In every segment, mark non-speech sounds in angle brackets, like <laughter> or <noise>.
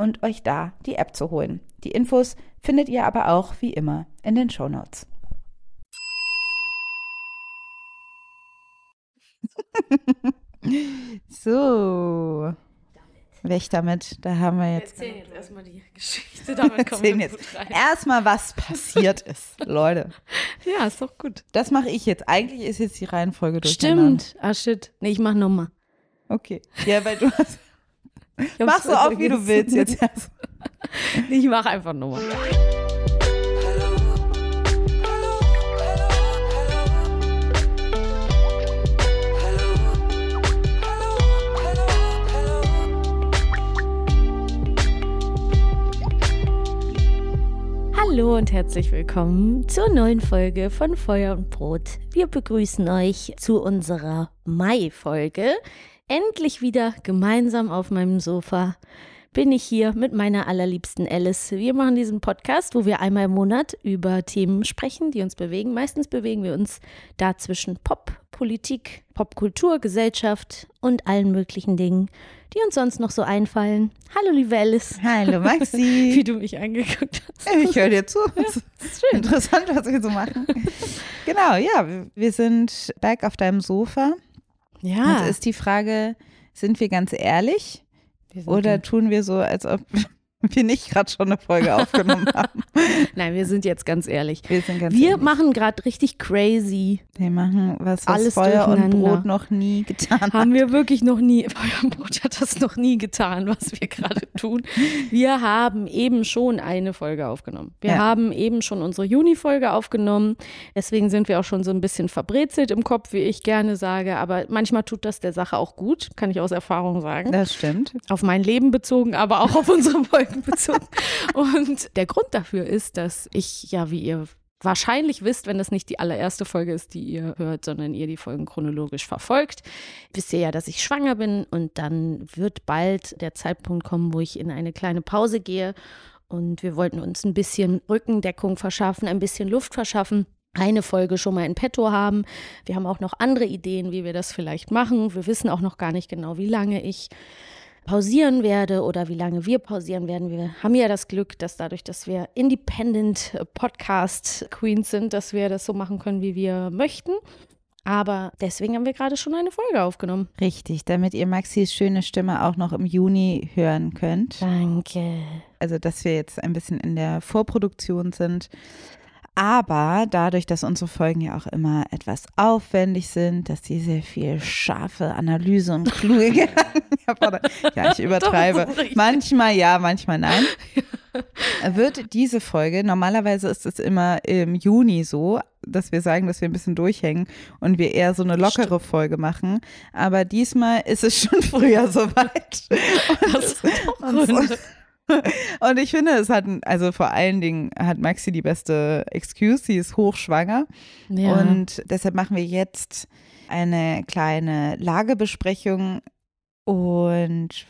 und euch da die App zu holen. Die Infos findet ihr aber auch wie immer in den Show Notes. <laughs> so. Weg damit, da haben wir jetzt. Wir erzählen jetzt erstmal die Geschichte, <laughs> damit kommen wir jetzt gut rein. Erstmal, was passiert <laughs> ist, Leute. Ja, ist doch gut. Das mache ich jetzt. Eigentlich ist jetzt die Reihenfolge durch. Stimmt. Ah, shit. Nee, ich mach nochmal. Okay. Ja, weil du hast. Mach so auf, wie du willst jetzt. <laughs> Ich mach einfach nochmal. Hallo und herzlich willkommen zur neuen Folge von Feuer und Brot. Wir begrüßen euch zu unserer Mai-Folge. Endlich wieder gemeinsam auf meinem Sofa bin ich hier mit meiner allerliebsten Alice. Wir machen diesen Podcast, wo wir einmal im Monat über Themen sprechen, die uns bewegen. Meistens bewegen wir uns da zwischen Pop, Politik, Popkultur, Gesellschaft und allen möglichen Dingen, die uns sonst noch so einfallen. Hallo, liebe Alice. Hallo, Maxi. <laughs> Wie du mich angeguckt hast. Ich höre dir zu. Ja, das ist schön. Interessant, was wir so machen. genau, ja, wir sind back auf deinem Sofa. Ja. Jetzt ist die Frage, sind wir ganz ehrlich? Oder tun wir so, als ob <laughs> wir nicht gerade schon eine Folge aufgenommen <laughs> haben. Nein, wir sind jetzt ganz ehrlich. Wir, sind ganz wir machen gerade richtig crazy. Wir machen was, was Alles Feuer und Brot noch nie getan hat. Haben wir wirklich noch nie, <laughs> Feuer und Brot hat das noch nie getan, was wir gerade tun. Wir haben eben schon eine Folge aufgenommen. Wir ja. haben eben schon unsere Juni-Folge aufgenommen. Deswegen sind wir auch schon so ein bisschen verbrezelt im Kopf, wie ich gerne sage. Aber manchmal tut das der Sache auch gut, kann ich aus Erfahrung sagen. Das stimmt. Auf mein Leben bezogen, aber auch auf unsere Folge <laughs> bezogen. Und der Grund dafür ist, dass ich ja, wie ihr wahrscheinlich wisst, wenn das nicht die allererste Folge ist, die ihr hört, sondern ihr die Folgen chronologisch verfolgt, wisst ihr ja, dass ich schwanger bin und dann wird bald der Zeitpunkt kommen, wo ich in eine kleine Pause gehe Und wir wollten uns ein bisschen Rückendeckung verschaffen, ein bisschen Luft verschaffen eine Folge schon mal in petto haben. Wir haben auch noch andere Ideen, wie wir das vielleicht machen. Wir wissen auch noch gar nicht genau, wie lange ich pausieren werde oder wie lange wir pausieren werden. Wir haben ja das Glück, dass dadurch, dass wir Independent Podcast Queens sind, dass wir das so machen können, wie wir möchten. Aber deswegen haben wir gerade schon eine Folge aufgenommen. Richtig, damit ihr Maxis schöne Stimme auch noch im Juni hören könnt. Danke. Also, dass wir jetzt ein bisschen in der Vorproduktion sind. Aber dadurch, dass unsere Folgen ja auch immer etwas aufwendig sind, dass sie sehr viel scharfe Analyse und kluge. <laughs> <laughs> ja, ich <laughs> übertreibe. Manchmal ja, manchmal nein. Wird diese Folge, normalerweise ist es immer im Juni so, dass wir sagen, dass wir ein bisschen durchhängen und wir eher so eine lockere Stimmt. Folge machen. Aber diesmal ist es schon früher soweit. Das und, und, <laughs> und ich finde, es hat, also vor allen Dingen hat Maxi die beste Excuse, sie ist hochschwanger. Ja. Und deshalb machen wir jetzt eine kleine Lagebesprechung und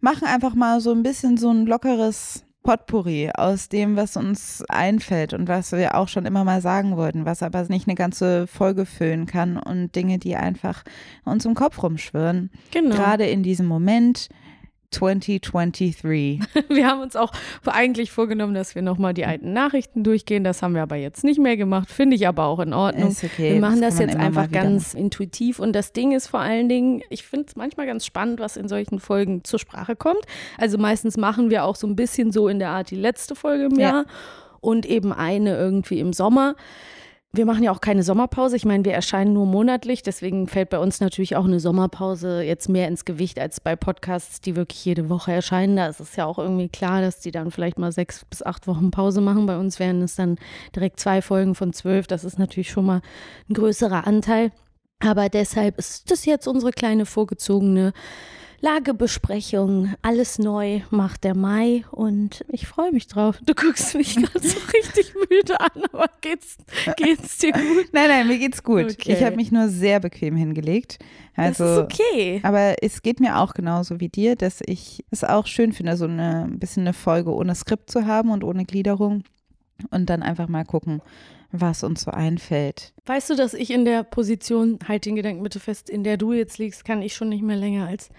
machen einfach mal so ein bisschen so ein lockeres Potpourri aus dem, was uns einfällt und was wir auch schon immer mal sagen wollten, was aber nicht eine ganze Folge füllen kann und Dinge, die einfach uns im Kopf rumschwirren. Genau. Gerade in diesem Moment 2023. <laughs> Wir haben uns auch eigentlich vorgenommen, dass wir nochmal die alten Nachrichten durchgehen. Das haben wir aber jetzt nicht mehr gemacht. Finde ich aber auch in Ordnung. Okay, wir machen das, das jetzt einfach ganz intuitiv. Und das Ding ist vor allen Dingen, ich finde es manchmal ganz spannend, was in solchen Folgen zur Sprache kommt. Also meistens machen wir auch so ein bisschen so in der Art die letzte Folge im ja. Jahr und eben eine irgendwie im Sommer. Wir machen ja auch keine Sommerpause. Ich meine, wir erscheinen nur monatlich. Deswegen fällt bei uns natürlich auch eine Sommerpause jetzt mehr ins Gewicht als bei Podcasts, die wirklich jede Woche erscheinen. Da ist es ja auch irgendwie klar, dass die dann vielleicht mal sechs bis acht Wochen Pause machen. Bei uns wären es dann direkt zwei Folgen von zwölf. Das ist natürlich schon mal ein größerer Anteil. Aber deshalb ist das jetzt unsere kleine vorgezogene Lagebesprechung, alles neu macht der Mai und ich freue mich drauf. Du guckst mich <laughs> gerade so richtig müde an, aber geht's, geht's dir gut? <laughs> Nein, nein, mir geht's gut. Okay. Ich habe mich nur sehr bequem hingelegt. Also, das ist okay. Aber es geht mir auch genauso wie dir, dass ich es auch schön finde, so eine, ein bisschen eine Folge ohne Skript zu haben und ohne Gliederung und dann einfach mal gucken, was uns so einfällt. Weißt du, dass ich in der Position, halt den Gedanken bitte fest, in der du jetzt liegst, kann ich schon nicht mehr länger als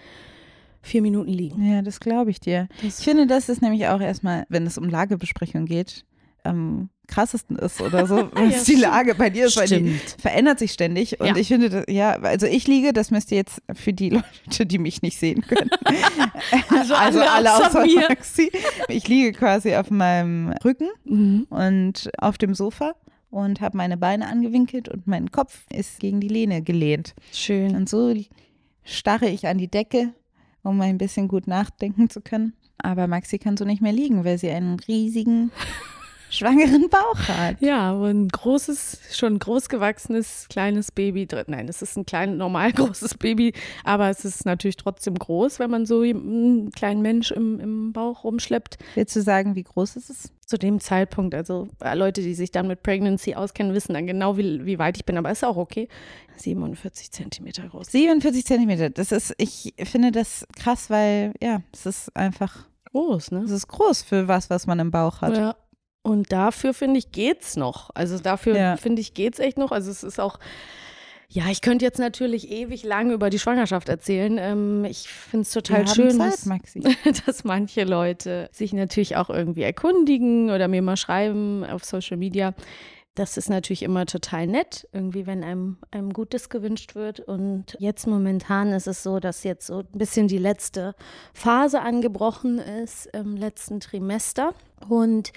vier Minuten liegen. Ja, das glaube ich dir. Das ich finde, das ist nämlich auch erstmal, wenn es um Lagebesprechung geht, am krassesten ist oder so, <laughs> was ja, die Lage bei dir ist, weil die verändert sich ständig. Und ja. ich finde, das, ja, also ich liege, das müsst ihr jetzt für die <laughs> Leute, die mich nicht sehen können. <laughs> also, also alle, alle außer mir. Maxi. Ich liege quasi auf meinem Rücken mhm. und auf dem Sofa und habe meine Beine angewinkelt und mein Kopf ist gegen die Lehne gelehnt. Schön. Und so starre ich an die Decke um ein bisschen gut nachdenken zu können. Aber Maxi kann so nicht mehr liegen, weil sie einen riesigen <laughs> schwangeren Bauch hat. Ja, wo ein großes, schon großgewachsenes kleines Baby drin. Nein, es ist ein klein, normal <laughs> großes Baby, aber es ist natürlich trotzdem groß, wenn man so einen kleinen Mensch im, im Bauch rumschleppt. Willst du sagen, wie groß ist es? Zu dem Zeitpunkt, also äh, Leute, die sich dann mit Pregnancy auskennen, wissen dann genau, wie, wie weit ich bin, aber ist auch okay. 47 Zentimeter groß. 47 Zentimeter, das ist, ich finde das krass, weil, ja, es ist einfach groß, ne? Es ist groß für was, was man im Bauch hat. Ja, und dafür finde ich geht's noch. Also dafür ja. finde ich geht's echt noch. Also es ist auch ja, ich könnte jetzt natürlich ewig lange über die Schwangerschaft erzählen. Ähm, ich finde es total schön, Zeit, dass, <laughs> dass, manche Leute sich natürlich auch irgendwie erkundigen oder mir mal schreiben auf Social Media. Das ist natürlich immer total nett, irgendwie, wenn einem, einem Gutes gewünscht wird. Und jetzt momentan ist es so, dass jetzt so ein bisschen die letzte Phase angebrochen ist im letzten Trimester. Und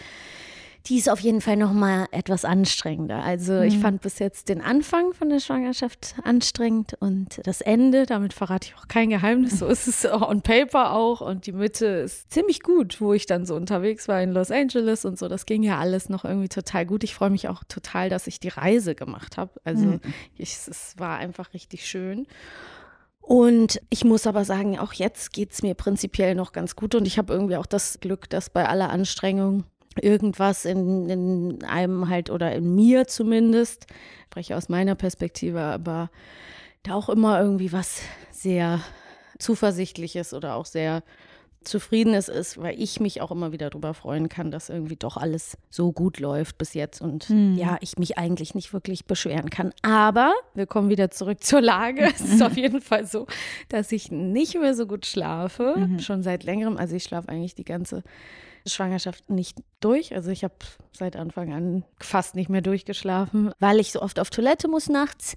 die ist auf jeden Fall noch mal etwas anstrengender. Also mhm. ich fand bis jetzt den Anfang von der Schwangerschaft anstrengend und das Ende, damit verrate ich auch kein Geheimnis, so ist es on paper auch und die Mitte ist ziemlich gut, wo ich dann so unterwegs war in Los Angeles und so. Das ging ja alles noch irgendwie total gut. Ich freue mich auch total, dass ich die Reise gemacht habe. Also mhm. ich, es war einfach richtig schön. Und ich muss aber sagen, auch jetzt geht es mir prinzipiell noch ganz gut und ich habe irgendwie auch das Glück, dass bei aller Anstrengung irgendwas in, in einem halt oder in mir zumindest, ich spreche aus meiner Perspektive, aber da auch immer irgendwie was sehr zuversichtliches oder auch sehr zufrieden es ist, weil ich mich auch immer wieder darüber freuen kann, dass irgendwie doch alles so gut läuft bis jetzt und Hm. ja, ich mich eigentlich nicht wirklich beschweren kann. Aber wir kommen wieder zurück zur Lage. <laughs> Es ist auf jeden Fall so, dass ich nicht mehr so gut schlafe, Mhm. schon seit längerem. Also ich schlafe eigentlich die ganze Schwangerschaft nicht durch. Also ich habe seit Anfang an fast nicht mehr durchgeschlafen, weil ich so oft auf Toilette muss nachts.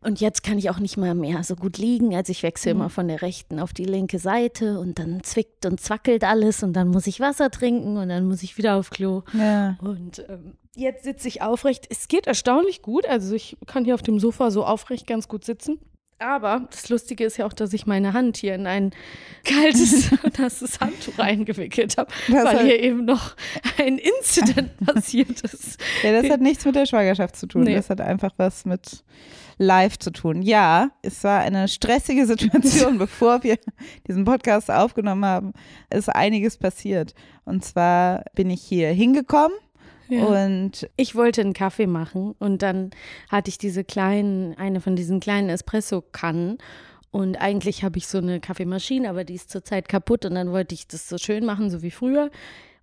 Und jetzt kann ich auch nicht mal mehr so gut liegen. Also ich wechsle immer von der rechten auf die linke Seite und dann zwickt und zwackelt alles und dann muss ich Wasser trinken und dann muss ich wieder auf Klo. Ja. Und ähm, jetzt sitze ich aufrecht. Es geht erstaunlich gut. Also ich kann hier auf dem Sofa so aufrecht ganz gut sitzen. Aber das Lustige ist ja auch, dass ich meine Hand hier in ein kaltes, <laughs> <laughs> nasses Handtuch eingewickelt habe, Das weil hier eben noch ein Incident <laughs> passiert ist. Ja, das hat nichts mit der Schwangerschaft zu tun. Nee. Das hat einfach was mit live zu tun. Ja, es war eine stressige Situation, bevor wir diesen Podcast aufgenommen haben, ist einiges passiert. Und zwar bin ich hier hingekommen und Ich wollte einen Kaffee machen und dann hatte ich diese kleinen, eine von diesen kleinen Espresso-Kannen. Und eigentlich habe ich so eine Kaffeemaschine, aber die ist zurzeit kaputt und dann wollte ich das so schön machen, so wie früher.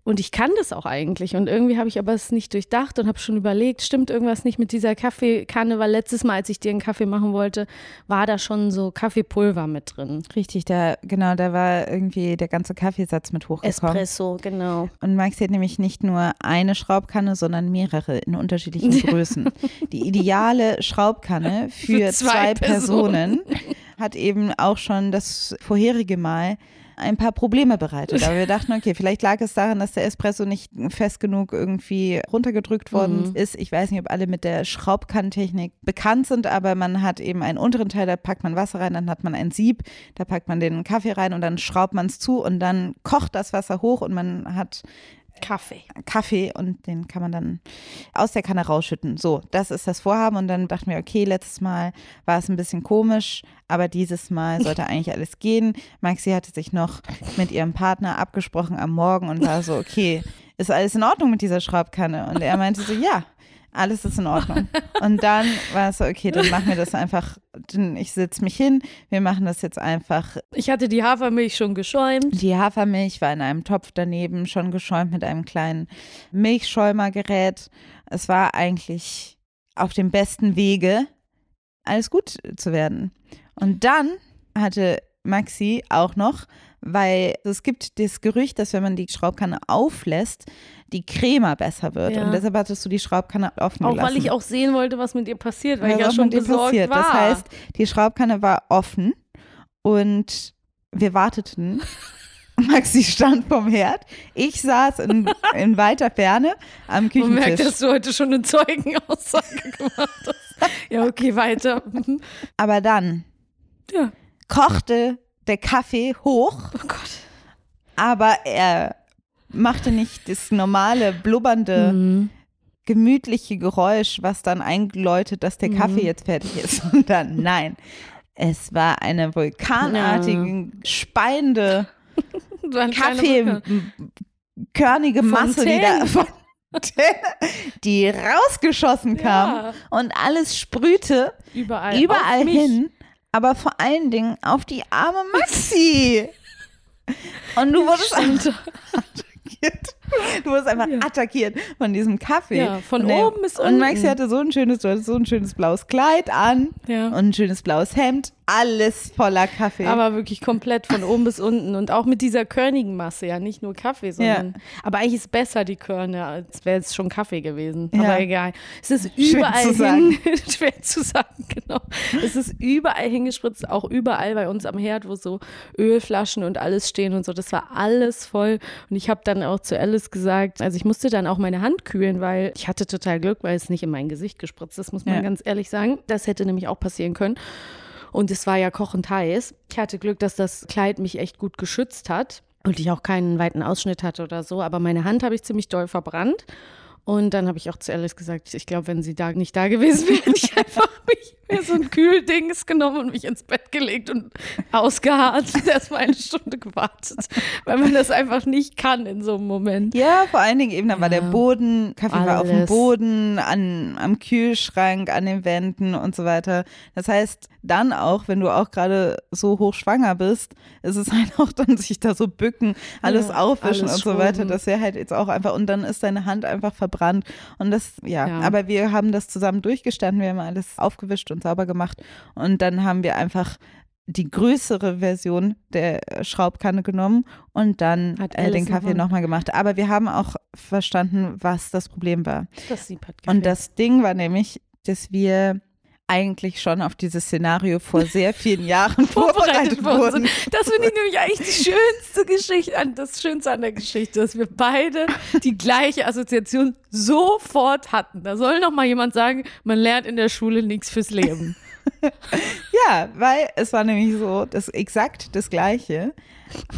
Und ich kann das auch eigentlich. Und irgendwie habe ich aber es nicht durchdacht und habe schon überlegt, stimmt irgendwas nicht mit dieser Kaffeekanne, weil letztes Mal, als ich dir einen Kaffee machen wollte, war da schon so Kaffeepulver mit drin. richtig, da, genau, da war irgendwie der ganze Kaffeesatz mit hochgekommen. Espresso, genau. Und Maxi hat nämlich nicht nur eine Schraubkanne, sondern mehrere in unterschiedlichen <laughs> Größen. Die ideale Schraubkanne <laughs> für, Für zwei zwei Personen. Personen hat eben auch schon das vorherige Mal ein paar Probleme bereitet. Aber wir dachten, okay, vielleicht lag es daran, dass der Espresso nicht fest genug irgendwie runtergedrückt worden Mhm. ist. Ich weiß nicht, ob alle mit der Schraubkannentechnik bekannt sind, aber man hat eben einen unteren Teil, da packt man Wasser rein, dann hat man ein Sieb, da packt man den Kaffee rein und dann schraubt man es zu und dann kocht das Wasser hoch und man hat Kaffee. Kaffee und den kann man dann aus der Kanne rausschütten. So, das ist das Vorhaben. Und dann dachten wir, okay, letztes Mal war es ein bisschen komisch, aber dieses Mal sollte <laughs> eigentlich alles gehen. Maxi hatte sich noch mit ihrem Partner abgesprochen am Morgen und war so, okay, ist alles in Ordnung mit dieser Schraubkanne? Und er meinte so, ja. Alles ist in Ordnung. Und dann war es so, okay, dann machen wir das einfach, ich setze mich hin, wir machen das jetzt einfach Ich hatte die Hafermilch schon geschäumt. die Hafermilch war in einem Topf daneben, schon geschäumt mit einem kleinen Milchschäumergerät. Es war eigentlich auf dem besten Wege, alles gut zu werden. Und dann hatte Maxi auch noch, weil es gibt das Gerücht, dass wenn man die Schraubkanne auflässt, die Crema besser wird. Ja. Und deshalb hattest du die Schraubkanne offen Auch gelassen. weil ich auch sehen wollte, was mit ihr passiert, weil Was ich ja auch schon besorgt passiert. war. Das heißt, die Schraubkanne war offen und wir warteten. <laughs> Maxi stand vom Herd. Ich saß in, in <laughs> weiter Ferne am man merkt, Küchentisch. dass du heute schon eine Zeugenaussage <laughs> gemacht hast. Ja, okay, weiter. Aber dann Ja. kochte der Kaffee hoch, Oh Gott. aber er machte nicht das normale, blubbernde, Mhm. gemütliche Geräusch, was dann einläutet, dass der Kaffee Mhm. jetzt fertig ist. <laughs> Sondern nein, es war eine vulkanartige, speiende <laughs> So ein kleiner Kaffee, Vulkan. m- körnige Masse, die da. <laughs> Fontäne, die rausgeschossen kam Ja. und alles sprühte Überall. überall hin, aber vor allen Dingen auf die arme Maxi. <laughs> Und du wurdest einfach attackiert. Du wurdest einfach Ja. attackiert von diesem Kaffee. Ja, von und oben bis Und Maxi unten. hatte so ein schönes, du hattest so ein schönes blaues Kleid an Ja. und ein schönes blaues Hemd. Alles voller Kaffee. Aber wirklich komplett von oben bis unten und auch mit dieser körnigen Masse, ja, nicht nur Kaffee, sondern. Aber eigentlich ist besser die Körne, als wäre es schon Kaffee gewesen. Ja. Aber egal. Es ist Schwer überall zu hin, sagen. <laughs> schwer zu sagen, genau. Es ist überall hingespritzt, auch überall bei uns am Herd, wo so Ölflaschen und alles stehen und so. Das war alles voll. Und ich habe dann auch zu Alice gesagt, also ich musste dann auch meine Hand kühlen, weil ich hatte total Glück, weil es nicht in mein Gesicht gespritzt ist, muss man Ja. ganz ehrlich sagen. Das hätte nämlich auch passieren können. Und es war ja kochend heiß. Ich hatte Glück, dass das Kleid mich echt gut geschützt hat und ich auch keinen weiten Ausschnitt hatte oder so. Aber meine Hand habe ich ziemlich doll verbrannt. Und dann habe ich auch zu Alice gesagt, ich glaube, wenn sie da nicht da gewesen wäre, hätte ich <laughs> einfach mich mir so ein Kühldings genommen und mich ins Bett gelegt und ausgeharrt. Erstmal eine Stunde gewartet, weil man das einfach nicht kann in so einem Moment. Ja, vor allen Dingen eben, da war der Ja. Boden, Kaffee war auf dem Alles. Boden, an, am Kühlschrank, an den Wänden und so weiter. Das heißt, dann auch, wenn du auch gerade so hochschwanger bist, ist es <laughs> halt auch dann sich da so bücken, alles Ja, aufwischen alles und so weiter. Das wäre halt jetzt auch einfach, und dann ist deine Hand einfach verbrannt. Und das, ja, Ja. aber wir haben das zusammen durchgestanden, wir haben alles aufgewischt und sauber gemacht. Und dann haben wir einfach die größere Version der Schraubkanne genommen und dann Hat äh, den Kaffee nochmal gemacht. Aber wir haben auch verstanden, was das Problem war. Das Und das Ding war nämlich, dass wir eigentlich schon auf dieses Szenario vor sehr vielen Jahren <laughs> vorbereitet wurden. sind. Das finde ich nämlich eigentlich die schönste Geschichte, an, das Schönste an der Geschichte, dass wir beide die gleiche Assoziation sofort hatten. Da soll noch mal jemand sagen, man lernt in der Schule nichts fürs Leben. <laughs> Ja, weil es war nämlich so, das exakt das Gleiche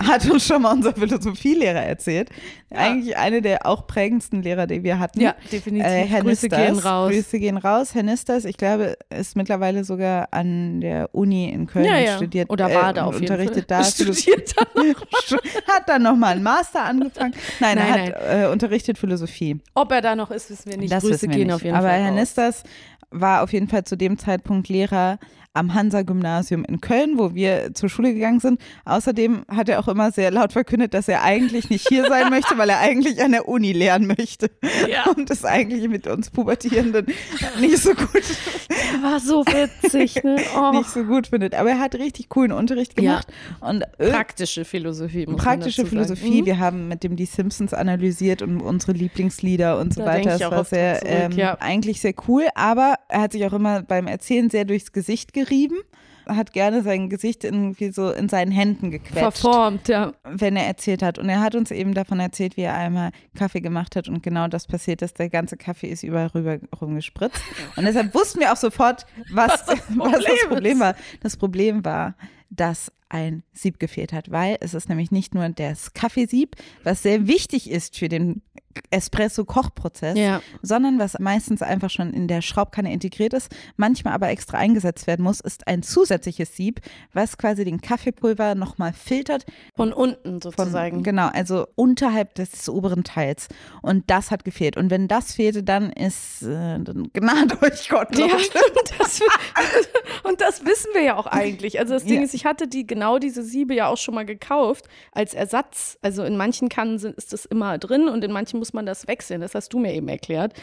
hat uns schon mal unser Philosophielehrer erzählt. Eigentlich eine der auch prägendsten Lehrer, die wir hatten. Ja, definitiv. Äh, Herr Grüße Nistas, gehen raus. Grüße gehen raus. Herr Nistas, ich glaube, ist mittlerweile sogar an der Uni in Köln Ja, und ja. studiert. Oder war äh, da auf jeden unterrichtet Fall. da. <laughs> Studiert <laughs> hat dann nochmal einen Master angefangen. Nein, er Nein, hat Äh, unterrichtet Philosophie. Ob er da noch ist, wissen wir nicht. Das Grüße gehen nicht. auf jeden Aber Fall Herr raus. Nistas war auf jeden Fall zu dem Zeitpunkt Lehrer am Hansa-Gymnasium in Köln, wo wir zur Schule gegangen sind. Außerdem hat er auch immer sehr laut verkündet, dass er eigentlich nicht hier sein <laughs> möchte, weil er eigentlich an der Uni lernen möchte. Ja. <laughs> Und das eigentlich mit uns Pubertierenden nicht so gut, war so witzig, ne? <laughs> Oh. nicht so gut findet. Aber er hat richtig coolen Unterricht Ja. gemacht. Und ir- Praktische Philosophie. Praktische. Philosophie. Mhm. Wir haben mit dem die Simpsons analysiert und unsere Lieblingslieder und so Da weiter. Das war sehr, zurück, ähm, ja. eigentlich sehr cool, aber er hat sich auch immer beim Erzählen sehr durchs Gesicht gerieben. Hat gerne sein Gesicht irgendwie so in seinen Händen gequetscht, Verformt, ja. wenn er erzählt hat. Und er hat uns eben davon erzählt, wie er einmal Kaffee gemacht hat und genau das passiert ist. Der ganze Kaffee ist überall rüber rumgespritzt. Und deshalb wussten wir auch sofort, was, was, das, <laughs> Problem Problem ist. war. Das Problem war, dass ein Sieb gefehlt hat, weil es ist nämlich nicht nur das Kaffeesieb, was sehr wichtig ist für den Espresso-Kochprozess, Ja. sondern was meistens einfach schon in der Schraubkanne integriert ist, manchmal aber extra eingesetzt werden muss, ist ein zusätzliches Sieb, was quasi den Kaffeepulver nochmal filtert Von unten von, sozusagen. genau, also unterhalb des oberen Teils. Und das hat gefehlt. Und wenn das fehlte, dann ist, äh, dann gnade <laughs> euch Gott, Ja, und das, <laughs> und das wissen wir ja auch eigentlich. Also das Ding Ja. ist, ich hatte die genau diese Siebe ja auch schon mal gekauft als Ersatz. Also in manchen Kannen sind, ist das immer drin und in manchen muss man das wechseln. Das hast du mir eben erklärt.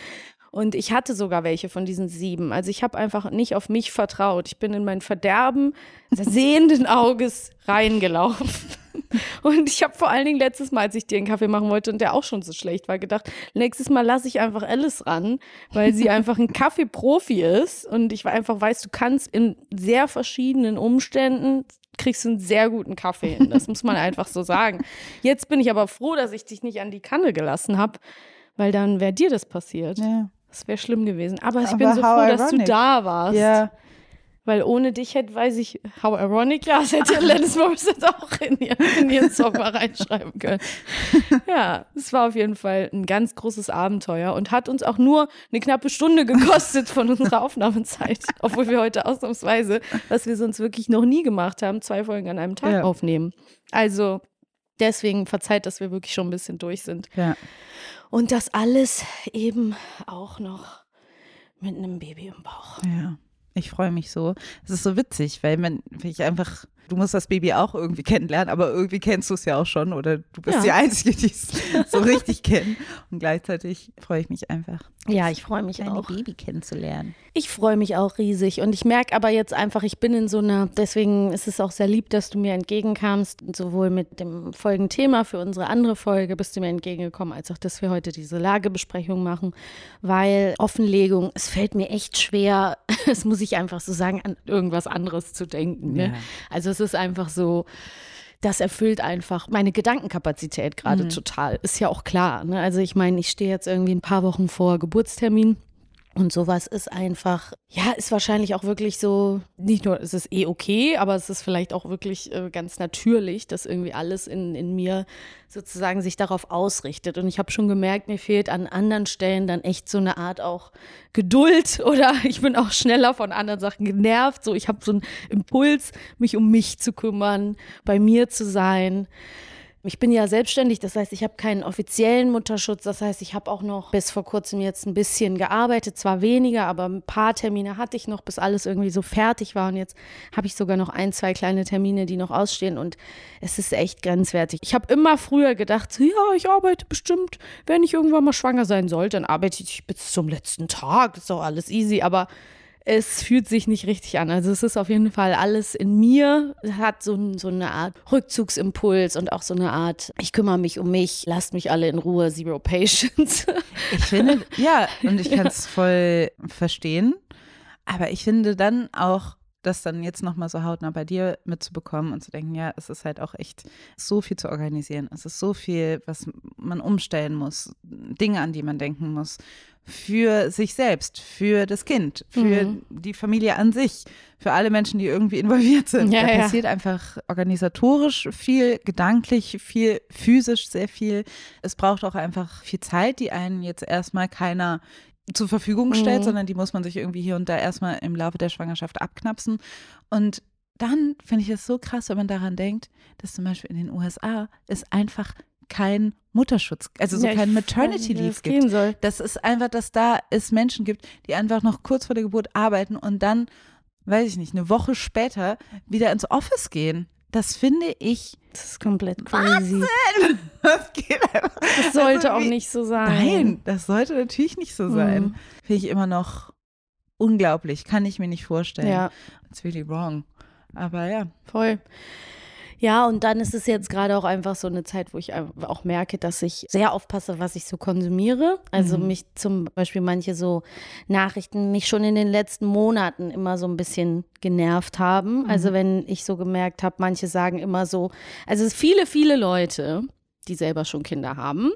Und ich hatte sogar welche von diesen sieben. Also ich habe einfach nicht auf mich vertraut. Ich bin in mein Verderben sehenden Auges reingelaufen. <laughs> Und ich habe vor allen Dingen letztes Mal, als ich dir einen Kaffee machen wollte und der auch schon so schlecht war, gedacht, nächstes Mal lasse ich einfach Alice ran, weil sie <laughs> einfach ein Kaffeeprofi ist und ich einfach weiß, du kannst in sehr verschiedenen Umständen kriegst du einen sehr guten Kaffee hin. Das muss man einfach so sagen. Jetzt bin ich aber froh, dass ich dich nicht an die Kanne gelassen habe, weil dann wäre dir das passiert. Ja. Das wäre schlimm gewesen. Aber ich Aber bin so froh, dass du ironic. da warst. ja. Weil ohne dich hätte, weiß ich, how ironic, ja, das hätte Lennis Morissette auch in, ihr, in ihren Song mal reinschreiben können. <laughs> Ja, es war auf jeden Fall ein ganz großes Abenteuer und hat uns auch nur eine knappe Stunde gekostet von unserer Aufnahmezeit. <laughs> Obwohl wir heute ausnahmsweise, was wir sonst wirklich noch nie gemacht haben, zwei Folgen an einem Tag Ja. aufnehmen. Also deswegen verzeiht, dass wir wirklich schon ein bisschen durch sind. ja. Und das alles eben auch noch mit einem Baby im Bauch. Ja, ich freue mich so. Es ist so witzig, weil man, ich einfach, du musst das Baby auch irgendwie kennenlernen, aber irgendwie kennst du es ja auch schon oder du bist Ja. die Einzige, die es <laughs> so richtig kennt. Und gleichzeitig freue ich mich einfach, Ja, ich freue mich auch. Baby kennenzulernen. Ich freue mich auch riesig und ich merke aber jetzt einfach, ich bin in so einer, deswegen ist es auch sehr lieb, dass du mir entgegenkamst, sowohl mit dem Folgenthema für unsere andere Folge bist du mir entgegengekommen, als auch, dass wir heute diese Lagebesprechung machen, weil Offenlegung, es fällt mir echt schwer, <laughs> das muss ich einfach so sagen, an irgendwas anderes zu denken. Ne? Ja. Also es ist einfach so, das erfüllt einfach meine Gedankenkapazität gerade total. Ist ja auch klar. Ne? Also ich meine, ich stehe jetzt irgendwie ein paar Wochen vor Geburtstermin. Und sowas ist einfach, ja, ist wahrscheinlich auch wirklich so, nicht nur ist es eh okay, aber es ist vielleicht auch wirklich äh, ganz natürlich, dass irgendwie alles in, in mir sozusagen sich darauf ausrichtet. Und ich habe schon gemerkt, mir fehlt an anderen Stellen dann echt so eine Art auch Geduld <laughs> oder ich bin auch schneller von anderen Sachen genervt. So, ich habe so einen Impuls, mich um mich zu kümmern, bei mir zu sein. Ich bin ja selbstständig, das heißt, ich habe keinen offiziellen Mutterschutz. Das heißt, ich habe auch noch bis vor kurzem jetzt ein bisschen gearbeitet, zwar weniger, aber ein paar Termine hatte ich noch, bis alles irgendwie so fertig war. Und jetzt habe ich sogar noch ein, zwei kleine Termine, die noch ausstehen. Und es ist echt grenzwertig. Ich habe immer früher gedacht, ja, ich arbeite bestimmt, wenn ich irgendwann mal schwanger sein sollte, dann arbeite ich bis zum letzten Tag. Ist doch alles easy. Aber es fühlt sich nicht richtig an. Also es ist auf jeden Fall alles in mir, hat so, so eine Art Rückzugsimpuls und auch so eine Art, ich kümmere mich um mich, lasst mich alle in Ruhe, zero patience. Ich finde, <laughs> ja, und ich kann es voll verstehen. Aber ich finde dann auch, das dann jetzt nochmal so hautnah bei dir mitzubekommen und zu denken, ja, es ist halt auch echt so viel zu organisieren. Es ist so viel, was man umstellen muss, Dinge, an die man denken muss für sich selbst, für das Kind, für mhm. die Familie an sich, für alle Menschen, die irgendwie involviert sind. Ja, da ja. passiert einfach organisatorisch viel, gedanklich viel, physisch sehr viel. Es braucht auch einfach viel Zeit, die einen jetzt erstmal keiner zur Verfügung stellt, mhm. sondern die muss man sich irgendwie hier und da erstmal im Laufe der Schwangerschaft abknapsen. Und dann finde ich es so krass, wenn man daran denkt, dass zum Beispiel in den USA es einfach kein Mutterschutz, also so ja, kein Maternity Leave gibt. Soll. Das ist einfach, dass da es Menschen gibt, die einfach noch kurz vor der Geburt arbeiten und dann, weiß ich nicht, eine Woche später wieder ins Office gehen. Das finde ich. Das ist komplett crazy. Wahnsinn! <laughs> Das geht einfach. Das sollte also, auch nicht so sein. Nein, das sollte natürlich nicht so sein. Mhm. Finde ich immer noch unglaublich. Kann ich mir nicht vorstellen. Ja. It's really wrong. Aber ja. Voll. Ja, und dann ist es jetzt gerade auch einfach so eine Zeit, wo ich auch merke, dass ich sehr aufpasse, was ich so konsumiere. Also mhm. mich zum Beispiel manche so Nachrichten mich schon in den letzten Monaten immer so ein bisschen genervt haben. Also mhm. Also wenn ich so gemerkt habe, manche sagen immer so, also viele, viele Leute die selber schon Kinder haben,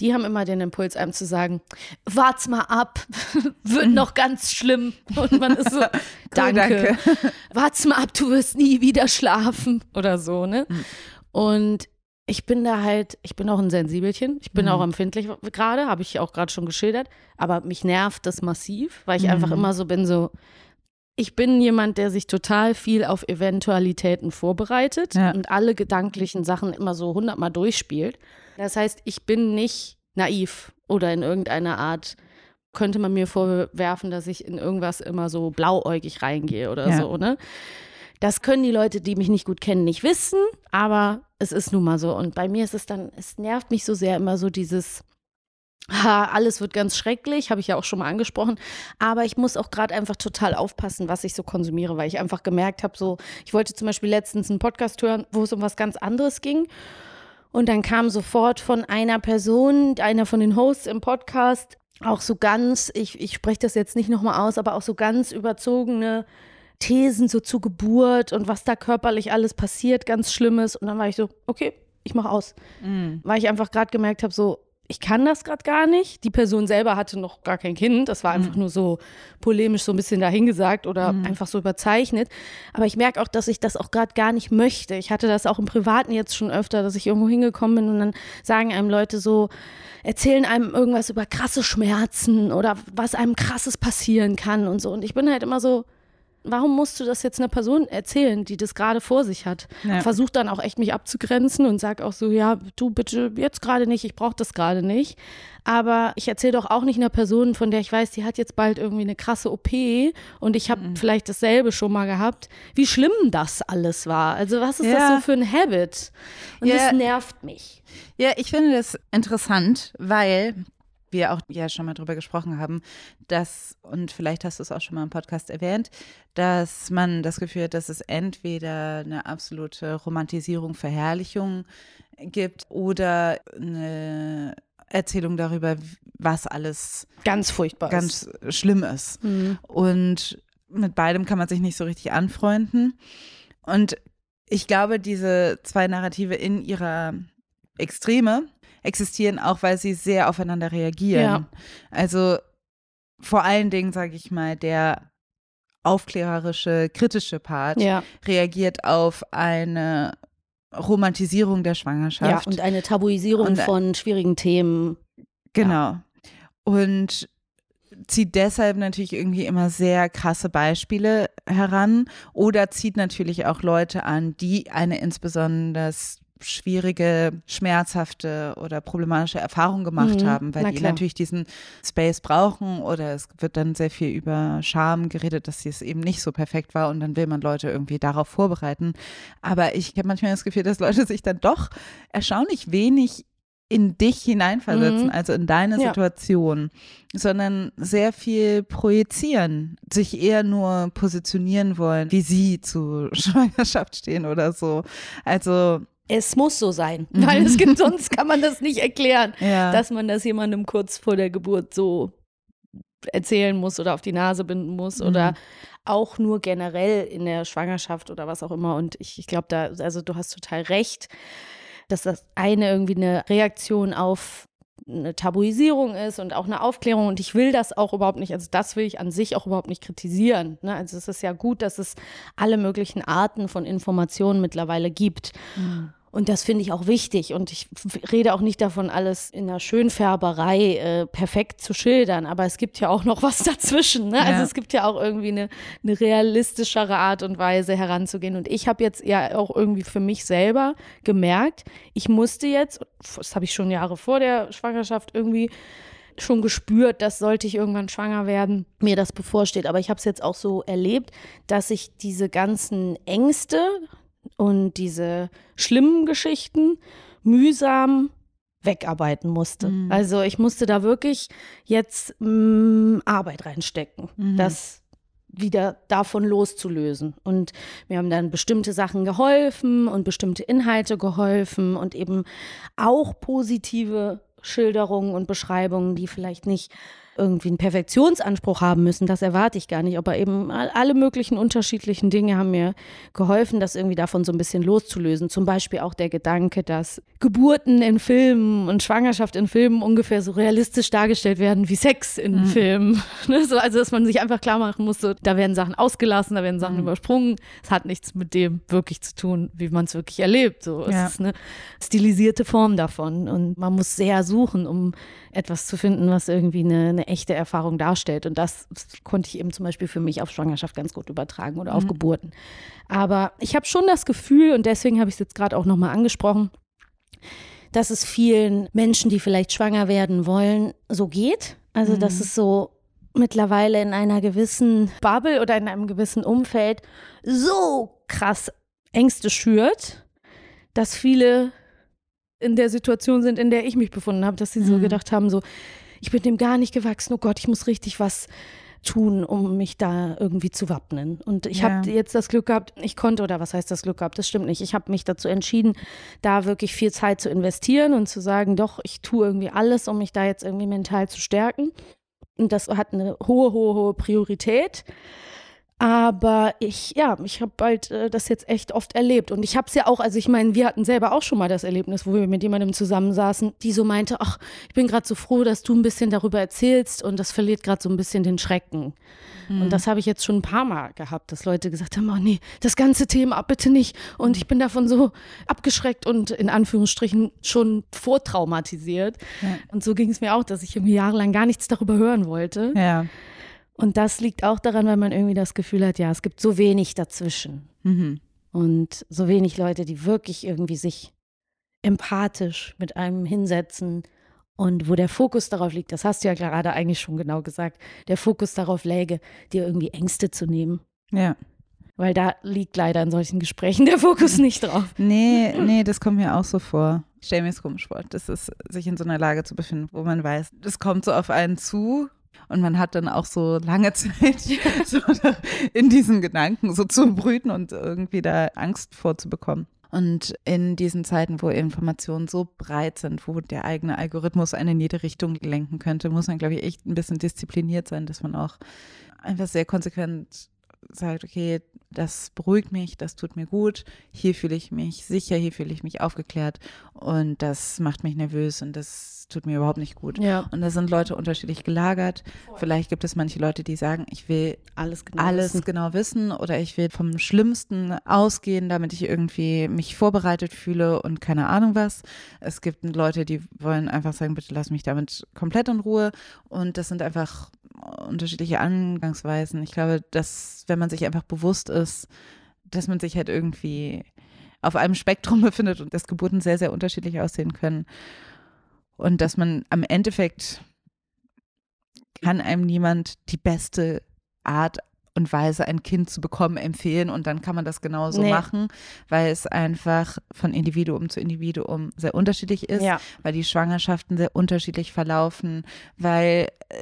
die haben immer den Impuls, einem zu sagen, wart's mal ab, <laughs> wird noch ganz schlimm. Und man ist so, <laughs> danke, danke. <laughs> wart's mal ab, du wirst nie wieder schlafen oder so, ne? Mhm. Und ich bin da halt, ich bin auch ein Sensibelchen, ich bin mhm. auch empfindlich gerade, habe ich auch gerade schon geschildert, aber mich nervt das massiv, weil ich mhm. einfach immer so bin, so, ich bin jemand, der sich total viel auf Eventualitäten vorbereitet ja. und alle gedanklichen Sachen immer so hundertmal durchspielt. Das heißt, ich bin nicht naiv oder in irgendeiner Art könnte man mir vorwerfen, dass ich in irgendwas immer so blauäugig reingehe oder ja. so, ne? Das können die Leute, die mich nicht gut kennen, nicht wissen, aber es ist nun mal so. Und bei mir ist es dann, es nervt mich so sehr immer so dieses, Ha, alles wird ganz schrecklich, habe ich ja auch schon mal angesprochen. Aber ich muss auch gerade einfach total aufpassen, was ich so konsumiere, weil ich einfach gemerkt habe, so, ich wollte zum Beispiel letztens einen Podcast hören, wo es um was ganz anderes ging. Und dann kam sofort von einer Person, einer von den Hosts im Podcast, auch so ganz, ich, ich spreche das jetzt nicht nochmal aus, aber auch so ganz überzogene Thesen so zu Geburt und was da körperlich alles passiert, ganz Schlimmes. Und dann war ich so, okay, ich mache aus. Mhm. Weil ich einfach gerade gemerkt habe, so, ich kann das gerade gar nicht. Die Person selber hatte noch gar kein Kind. Das war einfach mhm. nur so polemisch so ein bisschen dahingesagt oder mhm. einfach so überzeichnet. Aber ich merke auch, dass ich das auch gerade gar nicht möchte. Ich hatte das auch im Privaten jetzt schon öfter, dass ich irgendwo hingekommen bin und dann sagen einem Leute so, erzählen einem irgendwas über krasse Schmerzen oder was einem krasses passieren kann und so. Und ich bin halt immer so, warum musst du das jetzt einer Person erzählen, die das gerade vor sich hat? Ja. Versuch dann auch echt mich abzugrenzen und sag auch so, ja, du bitte jetzt gerade nicht, ich brauche das gerade nicht. Aber ich erzähle doch auch nicht einer Person, von der ich weiß, die hat jetzt bald irgendwie eine krasse OP und ich habe mhm. vielleicht dasselbe schon mal gehabt, wie schlimm das alles war. Also was ist ja. das so für ein Habit? Und ja. das nervt mich. Ja, ich finde das interessant, weil wir auch ja schon mal drüber gesprochen haben, dass, und vielleicht hast du es auch schon mal im Podcast erwähnt, dass man das Gefühl hat, dass es entweder eine absolute Romantisierung, Verherrlichung gibt oder eine Erzählung darüber, was alles ganz furchtbar ganz ist. schlimm ist. Mhm. Und mit beidem kann man sich nicht so richtig anfreunden. Und ich glaube, diese zwei Narrative in ihrer Extreme existieren auch, weil sie sehr aufeinander reagieren. Ja. Also vor allen Dingen, sage ich mal, der aufklärerische, kritische Part Ja. reagiert auf eine Romantisierung der Ja, Schwangerschaft. und eine Tabuisierung Und- von schwierigen Themen. Genau. Und zieht deshalb natürlich irgendwie immer sehr krasse Beispiele heran oder zieht natürlich auch Leute an, die eine insbesondere schwierige, schmerzhafte oder problematische Erfahrung gemacht Mhm, haben, weil na die klar. natürlich diesen Space brauchen oder es wird dann sehr viel über Scham geredet, dass es eben nicht so perfekt war und dann will man Leute irgendwie darauf vorbereiten. Aber ich habe manchmal das Gefühl, dass Leute sich dann doch erstaunlich wenig in dich hineinversetzen, Mhm. also in deine Ja. Situation, sondern sehr viel projizieren, sich eher nur positionieren wollen, wie sie zu <laughs> Schwangerschaft stehen oder so. Also Es muss so sein, weil es gibt, <laughs> sonst kann man das nicht erklären, ja, dass man das jemandem kurz vor der Geburt so erzählen muss oder auf die Nase binden muss oder Mhm. auch nur generell in der Schwangerschaft oder was auch immer. Und ich, ich glaube, da, also du hast total recht, dass das eine irgendwie eine Reaktion auf eine Tabuisierung ist und auch eine Aufklärung. Und ich will das auch überhaupt nicht, also das will ich an sich auch überhaupt nicht kritisieren. Ne? Also es ist ja gut, dass es alle möglichen Arten von Informationen mittlerweile gibt. Mhm. Und das finde ich auch wichtig. Und ich rede auch nicht davon, alles in der Schönfärberei äh, perfekt zu schildern. Aber es gibt ja auch noch was <laughs> dazwischen. Ne? Ja. Also es gibt ja auch irgendwie eine, eine realistischere Art und Weise heranzugehen. Und ich habe jetzt ja auch irgendwie für mich selber gemerkt, ich musste jetzt, das habe ich schon Jahre vor der Schwangerschaft irgendwie schon gespürt, dass sollte ich irgendwann schwanger werden, mir das bevorsteht. Aber ich habe es jetzt auch so erlebt, dass ich diese ganzen Ängste und diese schlimmen Geschichten mühsam wegarbeiten musste. Mhm. Also ich musste da wirklich jetzt mh, Arbeit reinstecken, Mhm. das wieder davon loszulösen. Und mir haben dann bestimmte Sachen geholfen und bestimmte Inhalte geholfen und eben auch positive Schilderungen und Beschreibungen, die vielleicht nicht irgendwie einen Perfektionsanspruch haben müssen, das erwarte ich gar nicht, aber eben all- alle möglichen unterschiedlichen Dinge haben mir geholfen, das irgendwie davon so ein bisschen loszulösen. Zum Beispiel auch der Gedanke, dass Geburten in Filmen und Schwangerschaft in Filmen ungefähr so realistisch dargestellt werden wie Sex in Filmen. <laughs> Ne, so, also, dass man sich einfach klar machen muss, so, da werden Sachen ausgelassen, da werden Sachen übersprungen. Es hat nichts mit dem wirklich zu tun, wie man es wirklich erlebt. So, es Ja. ist eine stilisierte Form davon und man muss sehr suchen, um etwas zu finden, was irgendwie eine, eine echte Erfahrung darstellt. Und das konnte ich eben zum Beispiel für mich auf Schwangerschaft ganz gut übertragen oder auf Geburten. Aber ich habe schon das Gefühl, und deswegen habe ich es jetzt gerade auch nochmal angesprochen, dass es vielen Menschen, die vielleicht schwanger werden wollen, so geht. Also, dass es so mittlerweile in einer gewissen Bubble oder in einem gewissen Umfeld so krass Ängste schürt, dass viele in der Situation sind, in der ich mich befunden habe, dass sie so Mhm. gedacht haben, so, ich bin dem gar nicht gewachsen, oh Gott, ich muss richtig was tun, um mich da irgendwie zu wappnen. Und ich Ja. habe jetzt das Glück gehabt, ich konnte, oder was heißt das Glück gehabt, das stimmt nicht. Ich habe mich dazu entschieden, da wirklich viel Zeit zu investieren und zu sagen, doch, ich tue irgendwie alles, um mich da jetzt irgendwie mental zu stärken. Und das hat eine hohe, hohe, hohe Priorität. Aber ich, ja, ich habe halt äh, das jetzt echt oft erlebt. Und ich habe es ja auch, also ich meine, wir hatten selber auch schon mal das Erlebnis, wo wir mit jemandem zusammensaßen, die so meinte, ach, ich bin gerade so froh, dass du ein bisschen darüber erzählst und das verliert gerade so ein bisschen den Schrecken. Und das habe ich jetzt schon ein paar Mal gehabt, dass Leute gesagt haben, oh nee, das ganze Thema bitte nicht. Und ich bin davon so abgeschreckt und in Anführungsstrichen schon vortraumatisiert. Ja. Und so ging es mir auch, dass ich irgendwie jahrelang gar nichts darüber hören wollte. Ja. Und das liegt auch daran, weil man irgendwie das Gefühl hat, ja, es gibt so wenig dazwischen. Mhm. Und so wenig Leute, die wirklich irgendwie sich empathisch mit einem hinsetzen und wo der Fokus darauf liegt, das hast du ja gerade eigentlich schon genau gesagt, der Fokus darauf läge, dir irgendwie Ängste zu nehmen. Ja. Weil da liegt leider in solchen Gesprächen der Fokus <laughs> nicht drauf. Nee, nee, das kommt mir auch so vor. Ich stelle mir es komisch vor, das ist, sich in so einer Lage zu befinden, wo man weiß, das kommt so auf einen zu und man hat dann auch so lange <laughs> Zeit, <laughs> so in diesen Gedanken so zu brüten und irgendwie da Angst vorzubekommen. Und in diesen Zeiten, wo Informationen so breit sind, wo der eigene Algorithmus einen in jede Richtung lenken könnte, muss man, glaube ich, echt ein bisschen diszipliniert sein, dass man auch einfach sehr konsequent sagt, okay, das beruhigt mich, das tut mir gut, hier fühle ich mich sicher, hier fühle ich mich aufgeklärt und das macht mich nervös und das tut mir überhaupt nicht gut. Ja. Und da sind Leute unterschiedlich gelagert. Vielleicht gibt es manche Leute, die sagen, ich will Alles genau. alles wissen. genau wissen oder ich will vom Schlimmsten ausgehen, damit ich irgendwie mich vorbereitet fühle und keine Ahnung was. Es gibt Leute, die wollen einfach sagen, bitte lass mich damit komplett in Ruhe und das sind einfach unterschiedliche Angangsweisen. Ich glaube, dass wenn man sich einfach bewusst ist, dass man sich halt irgendwie auf einem Spektrum <laughs> befindet und dass Geburten sehr, sehr unterschiedlich aussehen können und dass man am Endeffekt kann einem niemand die beste Art und Weise, ein Kind zu bekommen, empfehlen und dann kann man das genauso Nee. machen, weil es einfach von Individuum zu Individuum sehr unterschiedlich ist, Ja. weil die Schwangerschaften sehr unterschiedlich verlaufen, weil äh,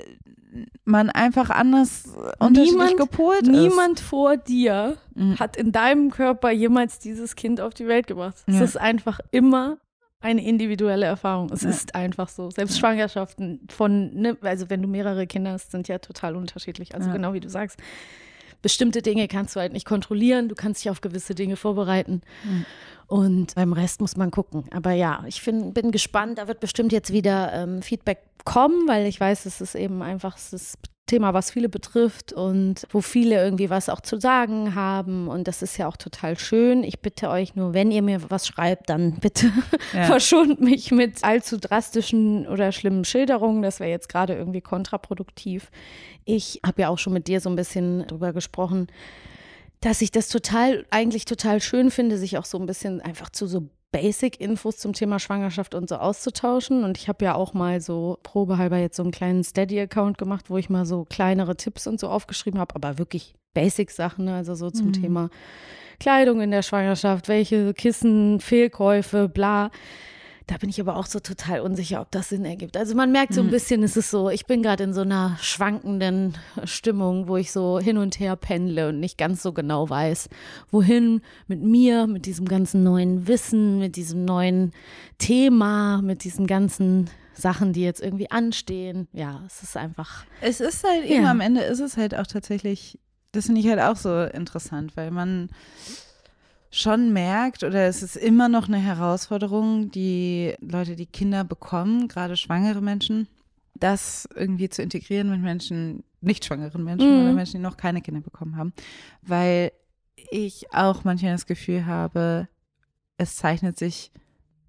man einfach anders unterschiedlich Niemand- gepolt ist. Niemand vor dir Mhm. hat in deinem Körper jemals dieses Kind auf die Welt gebracht. Es Ja. ist einfach immer eine individuelle Erfahrung. Es Ja. ist einfach so. Selbst Schwangerschaften von, ne, also wenn du mehrere Kinder hast, sind ja total unterschiedlich. Also Ja. genau wie du sagst. Bestimmte Dinge kannst du halt nicht kontrollieren. Du kannst dich auf gewisse Dinge vorbereiten. Mhm. Und beim Rest muss man gucken. Aber ja, ich find, bin gespannt. Da wird bestimmt jetzt wieder ähm, Feedback kommen, weil ich weiß, es ist eben einfach es ist Thema, was viele betrifft und wo viele irgendwie was auch zu sagen haben. Und das ist ja auch total schön. Ich bitte euch nur, wenn ihr mir was schreibt, dann bitte Ja. <laughs> verschont mich mit allzu drastischen oder schlimmen Schilderungen. Das wäre jetzt gerade irgendwie kontraproduktiv. Ich habe ja auch schon mit dir so ein bisschen drüber gesprochen, dass ich das total, eigentlich total schön finde, sich auch so ein bisschen einfach zu so Basic-Infos zum Thema Schwangerschaft und so auszutauschen. Und ich habe ja auch mal so probehalber jetzt so einen kleinen Steady-Account gemacht, wo ich mal so kleinere Tipps und so aufgeschrieben habe, aber wirklich Basic-Sachen, ne? also so zum Mhm. Thema Kleidung in der Schwangerschaft, welche Kissen, Fehlkäufe, bla. Da bin ich aber auch so total unsicher, ob das Sinn ergibt. Also man merkt so ein Mhm. bisschen, es ist so, ich bin gerade in so einer schwankenden Stimmung, wo ich so hin und her pendle und nicht ganz so genau weiß, wohin mit mir, mit diesem ganzen neuen Wissen, mit diesem neuen Thema, mit diesen ganzen Sachen, die jetzt irgendwie anstehen. Ja, es ist einfach. Es ist halt eben Ja. am Ende ist es halt auch tatsächlich, das finde ich halt auch so interessant, weil man schon merkt oder es ist immer noch eine Herausforderung, die Leute, die Kinder bekommen, gerade schwangere Menschen, das irgendwie zu integrieren mit Menschen, nicht schwangeren Menschen Mhm. oder Menschen, die noch keine Kinder bekommen haben, weil ich auch manchmal das Gefühl habe, es zeichnet sich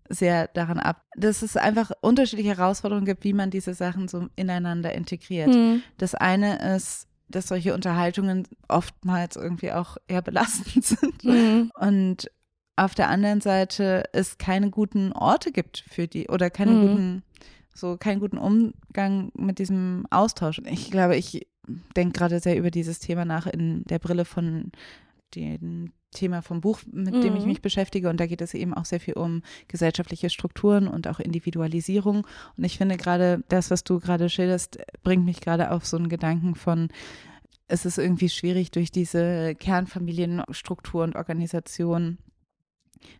sehr daran ab, dass es einfach unterschiedliche Herausforderungen gibt, wie man diese Sachen so ineinander integriert. Hm. Das eine ist, dass solche Unterhaltungen oftmals irgendwie auch eher belastend <laughs> sind. Hm. Und auf der anderen Seite es keine guten Orte gibt für die oder keine Mhm. guten, so keinen guten Umgang mit diesem Austausch. Ich glaube, ich denke gerade sehr über dieses Thema nach in der Brille von dem Thema vom Buch, mit dem ich Mhm. mich beschäftige. Und da geht es eben auch sehr viel um gesellschaftliche Strukturen und auch Individualisierung. Und ich finde gerade das, was du gerade schilderst, bringt mich gerade auf so einen Gedanken von, es ist irgendwie schwierig durch diese Kernfamilienstruktur und Organisation,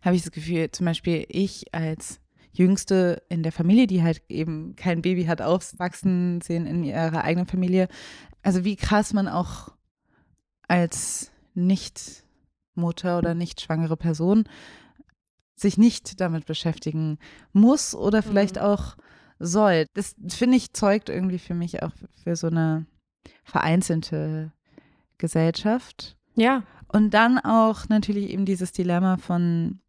habe ich das Gefühl, zum Beispiel ich als Jüngste in der Familie, die halt eben kein Baby hat aufwachsen sehen in ihrer eigenen Familie. Also wie krass man auch als Nicht-Mutter oder nicht schwangere Person sich nicht damit beschäftigen muss oder vielleicht Mhm. auch soll. Das finde ich zeugt irgendwie für mich auch für so eine vereinzelte Gesellschaft. Ja. Und dann auch natürlich eben dieses Dilemma von,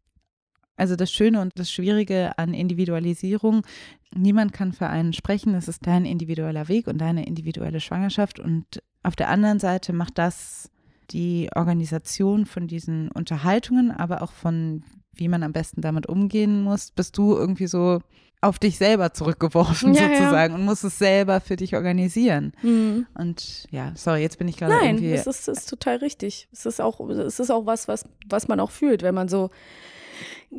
also das Schöne und das Schwierige an Individualisierung. Niemand kann für einen sprechen. Es ist dein individueller Weg und deine individuelle Schwangerschaft. Und auf der anderen Seite macht das die Organisation von diesen Unterhaltungen, aber auch von wie man am besten damit umgehen muss, bist du irgendwie so auf dich selber zurückgeworfen <laughs> Ja, ja. sozusagen und musst es selber für dich organisieren. Hm. Und ja, sorry, jetzt bin ich gerade Nein, irgendwie. es ist, ist total richtig. Es ist auch, es ist auch was, was, was man auch fühlt, wenn man so.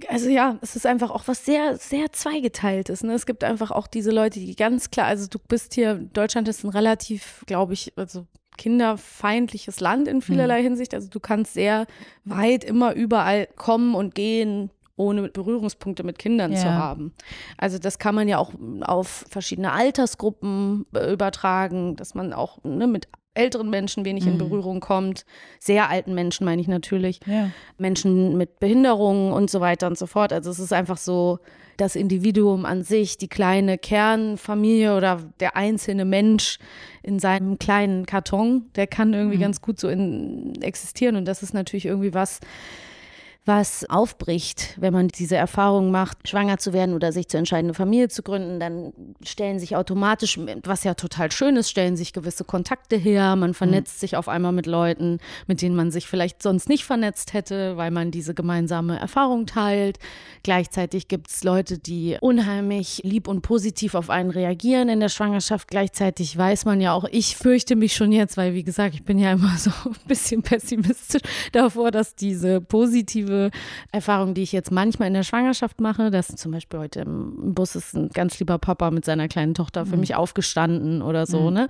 Also ja, es ist einfach auch was sehr, sehr zweigeteiltes. Ne? Es gibt einfach auch diese Leute, die ganz klar, also du bist hier, Deutschland ist ein relativ, glaube ich, also kinderfeindliches Land in vielerlei Hinsicht. Also du kannst sehr weit immer überall kommen und gehen, ohne Berührungspunkte mit Kindern Ja. zu haben. Also das kann man ja auch auf verschiedene Altersgruppen äh, übertragen, dass man auch ne, mit älteren Menschen wenig in Mhm. Berührung kommt, sehr alten Menschen meine ich natürlich, Ja. Menschen mit Behinderungen und so weiter und so fort. Also es ist einfach so das Individuum an sich, die kleine Kernfamilie oder der einzelne Mensch in seinem kleinen Karton, der kann irgendwie Mhm. ganz gut so in, existieren und das ist natürlich irgendwie was, was aufbricht, wenn man diese Erfahrung macht, schwanger zu werden oder sich zu entscheiden, eine Familie zu gründen, dann stellen sich automatisch, was ja total schön ist, stellen sich gewisse Kontakte her, man vernetzt sich auf einmal mit Leuten, mit denen man sich vielleicht sonst nicht vernetzt hätte, weil man diese gemeinsame Erfahrung teilt. Gleichzeitig gibt es Leute, die unheimlich lieb und positiv auf einen reagieren in der Schwangerschaft. Gleichzeitig weiß man ja auch, ich fürchte mich schon jetzt, weil wie gesagt, ich bin ja immer <laughs> so ein bisschen pessimistisch davor, dass diese positive Erfahrung, die ich jetzt manchmal in der Schwangerschaft mache, dass zum Beispiel heute im Bus ist ein ganz lieber Papa mit seiner kleinen Tochter für mich aufgestanden oder so, ne?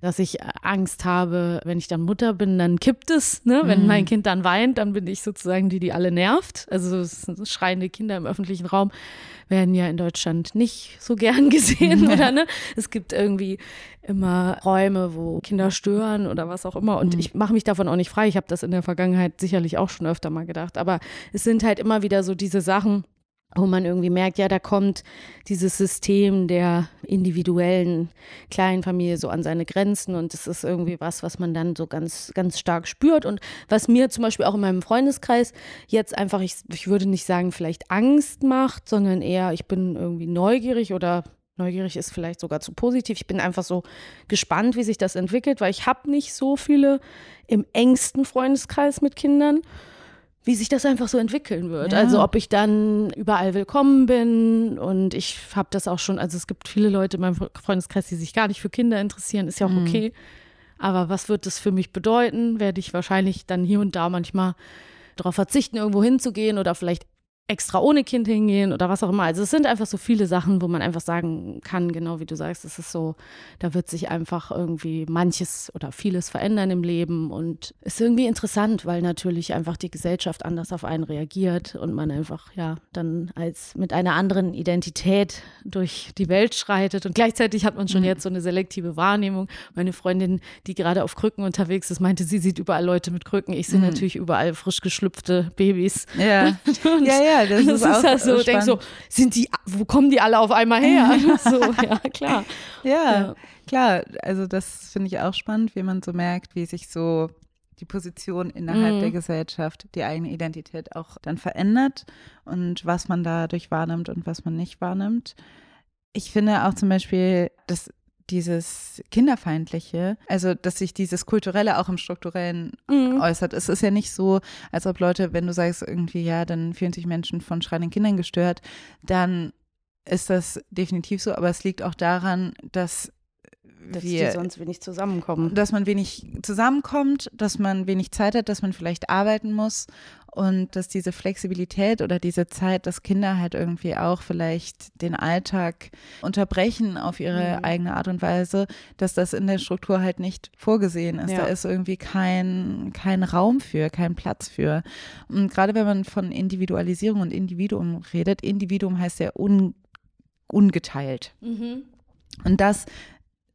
Dass ich Angst habe, wenn ich dann Mutter bin, dann kippt es, ne? Wenn mein Kind dann weint, dann bin ich sozusagen die, die alle nervt. Also schreiende Kinder im öffentlichen Raum werden ja in Deutschland nicht so gern <laughs> gesehen, oder ne? Es gibt irgendwie immer Räume, wo Kinder stören oder was auch immer. Und ich mache mich davon auch nicht frei. Ich habe das in der Vergangenheit sicherlich auch schon öfter mal gedacht. Aber es sind halt immer wieder so diese Sachen, wo man irgendwie merkt, ja, da kommt dieses System der individuellen kleinen Familie so an seine Grenzen und das ist irgendwie was, was man dann so ganz, ganz stark spürt und was mir zum Beispiel auch in meinem Freundeskreis jetzt einfach, ich, ich würde nicht sagen, vielleicht Angst macht, sondern eher, ich bin irgendwie neugierig oder neugierig ist vielleicht sogar zu positiv. Ich bin einfach so gespannt, wie sich das entwickelt, weil ich habe nicht so viele im engsten Freundeskreis mit Kindern wie sich das einfach so entwickeln wird. Ja. Also ob ich dann überall willkommen bin und ich habe das auch schon, also es gibt viele Leute in meinem Freundeskreis, die sich gar nicht für Kinder interessieren, ist ja auch okay. Aber was wird das für mich bedeuten? Werde ich wahrscheinlich dann hier und da manchmal darauf verzichten, irgendwo hinzugehen oder vielleicht extra ohne Kind hingehen oder was auch immer. Also es sind einfach so viele Sachen, wo man einfach sagen kann, genau wie du sagst, es ist so, da wird sich einfach irgendwie manches oder vieles verändern im Leben und ist irgendwie interessant, weil natürlich einfach die Gesellschaft anders auf einen reagiert und man einfach ja dann als mit einer anderen Identität durch die Welt schreitet und gleichzeitig hat man schon jetzt so eine selektive Wahrnehmung. Meine Freundin, die gerade auf Krücken unterwegs ist, meinte, sie sieht überall Leute mit Krücken. Ich sehe natürlich überall frisch geschlüpfte Babys. Ja. <laughs> Und ja, das, <laughs> das, ist auch halt so, denk so, spannend. sind die, wo kommen die alle auf einmal her? <laughs> so, ja, klar. Ja, Ja. klar. Also das finde ich auch spannend, wie man so merkt, wie sich so die Position innerhalb Mhm. der Gesellschaft, die eigene Identität auch dann verändert und was man dadurch wahrnimmt und was man nicht wahrnimmt. Ich finde auch zum Beispiel, dass dieses Kinderfeindliche, also dass sich dieses Kulturelle auch im Strukturellen Mhm. äußert. Es ist ja nicht so, als ob Leute, wenn du sagst irgendwie, ja, dann fühlen sich Menschen von schreienden Kindern gestört, dann ist das definitiv so, aber es liegt auch daran, dass Dass die wir, sonst wenig zusammenkommen. dass man wenig zusammenkommt, dass man wenig Zeit hat, dass man vielleicht arbeiten muss und dass diese Flexibilität oder diese Zeit, dass Kinder halt irgendwie auch vielleicht den Alltag unterbrechen auf ihre Mhm. eigene Art und Weise, dass das in der Struktur halt nicht vorgesehen ist. Ja. Da ist irgendwie kein, kein Raum für, kein Platz für. Und gerade wenn man von Individualisierung und Individuum redet, Individuum heißt ja un, ungeteilt. Mhm. Und das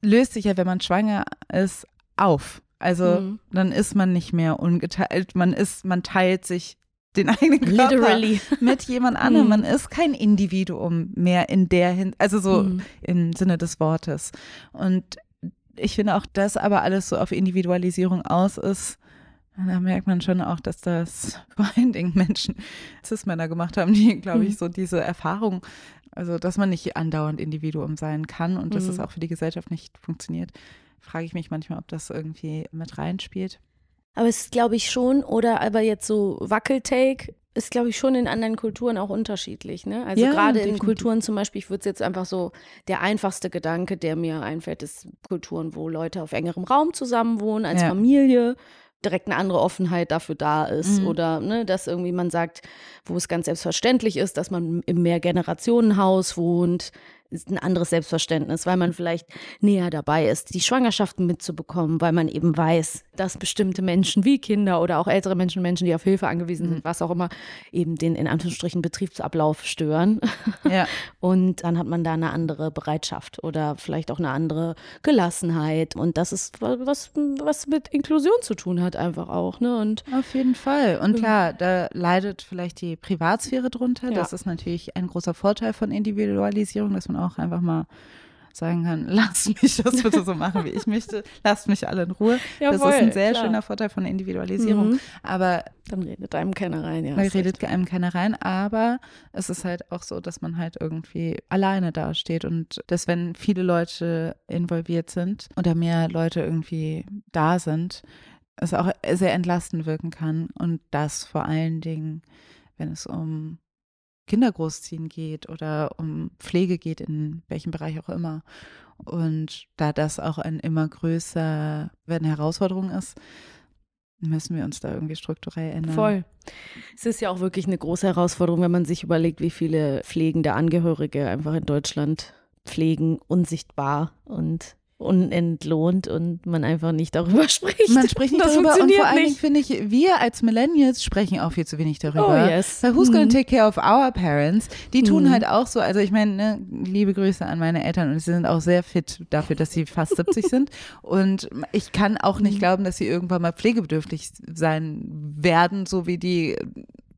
löst sich ja, wenn man schwanger ist, auf. Also Mhm. dann ist man nicht mehr ungeteilt, man ist, man teilt sich den <laughs> eigenen Körper Literally. <laughs> mit jemand anderem. Mhm. Man ist kein Individuum mehr in der Hin also so Mhm. im Sinne des Wortes. Und ich finde auch, dass aber alles so auf Individualisierung aus ist. Da merkt man schon auch, dass das <laughs> vor allen Dingen Menschen, Cis-Männer gemacht haben, die, glaube ich, Mhm. so diese Erfahrung, also dass man nicht andauernd Individuum sein kann und dass es Mhm. auch für die Gesellschaft nicht funktioniert, frage ich mich manchmal, ob das irgendwie mit reinspielt. Aber es ist, glaube ich, schon, oder aber jetzt so Wackeltake, ist, glaube ich, schon in anderen Kulturen auch unterschiedlich. Ne? Also Ja, gerade in. Kulturen zum Beispiel, ich würde es jetzt einfach so, der einfachste Gedanke, der mir einfällt, ist Kulturen, wo Leute auf engerem Raum zusammenwohnen, als Ja. Familie, direkt eine andere Offenheit dafür da ist. Mhm. Oder ne, dass irgendwie man sagt, wo es ganz selbstverständlich ist, dass man im Mehrgenerationenhaus wohnt, ist ein anderes Selbstverständnis, weil man vielleicht näher dabei ist, die Schwangerschaften mitzubekommen, weil man eben weiß, dass bestimmte Menschen wie Kinder oder auch ältere Menschen, Menschen, die auf Hilfe angewiesen sind, mhm. was auch immer, eben den in Anführungsstrichen Betriebsablauf stören. <laughs> Ja. Und dann hat man da eine andere Bereitschaft oder vielleicht auch eine andere Gelassenheit. Und das ist was, was mit Inklusion zu tun hat, einfach auch. Ne? Und auf jeden Fall. Und klar, da leidet vielleicht die Privatsphäre drunter. Ja. Das ist natürlich ein großer Vorteil von Individualisierung, dass man auch einfach mal sagen kann, <laughs> lass mich das bitte so machen, wie ich möchte, lasst mich alle in Ruhe. Jawohl, das ist ein sehr klar. schöner Vorteil von Individualisierung. Mhm. Aber dann redet einem keiner rein, ja. Dann redet recht. einem keiner rein, aber es ist halt auch so, dass man halt irgendwie alleine dasteht und dass wenn viele Leute involviert sind oder mehr Leute irgendwie da sind, es auch sehr entlastend wirken kann und das vor allen Dingen, wenn es um Kinder großziehen geht oder um Pflege geht, in welchem Bereich auch immer. Und da das auch ein immer größer werdende Herausforderung ist, müssen wir uns da irgendwie strukturell ändern. Voll. Es ist ja auch wirklich eine große Herausforderung, wenn man sich überlegt, wie viele pflegende Angehörige einfach in Deutschland pflegen, unsichtbar und unentlohnt und man einfach nicht darüber <laughs> spricht. Man spricht nicht das darüber und vor allen Dingen finde ich, wir als Millennials sprechen auch viel zu wenig darüber. Oh yes. Weil who's gonna mhm. take care of our parents? Die tun mhm. halt auch so, also ich meine, ne, liebe Grüße an meine Eltern und sie sind auch sehr fit dafür, dass sie fast <laughs> 70 sind und ich kann auch nicht mhm. glauben, dass sie irgendwann mal pflegebedürftig sein werden, so wie die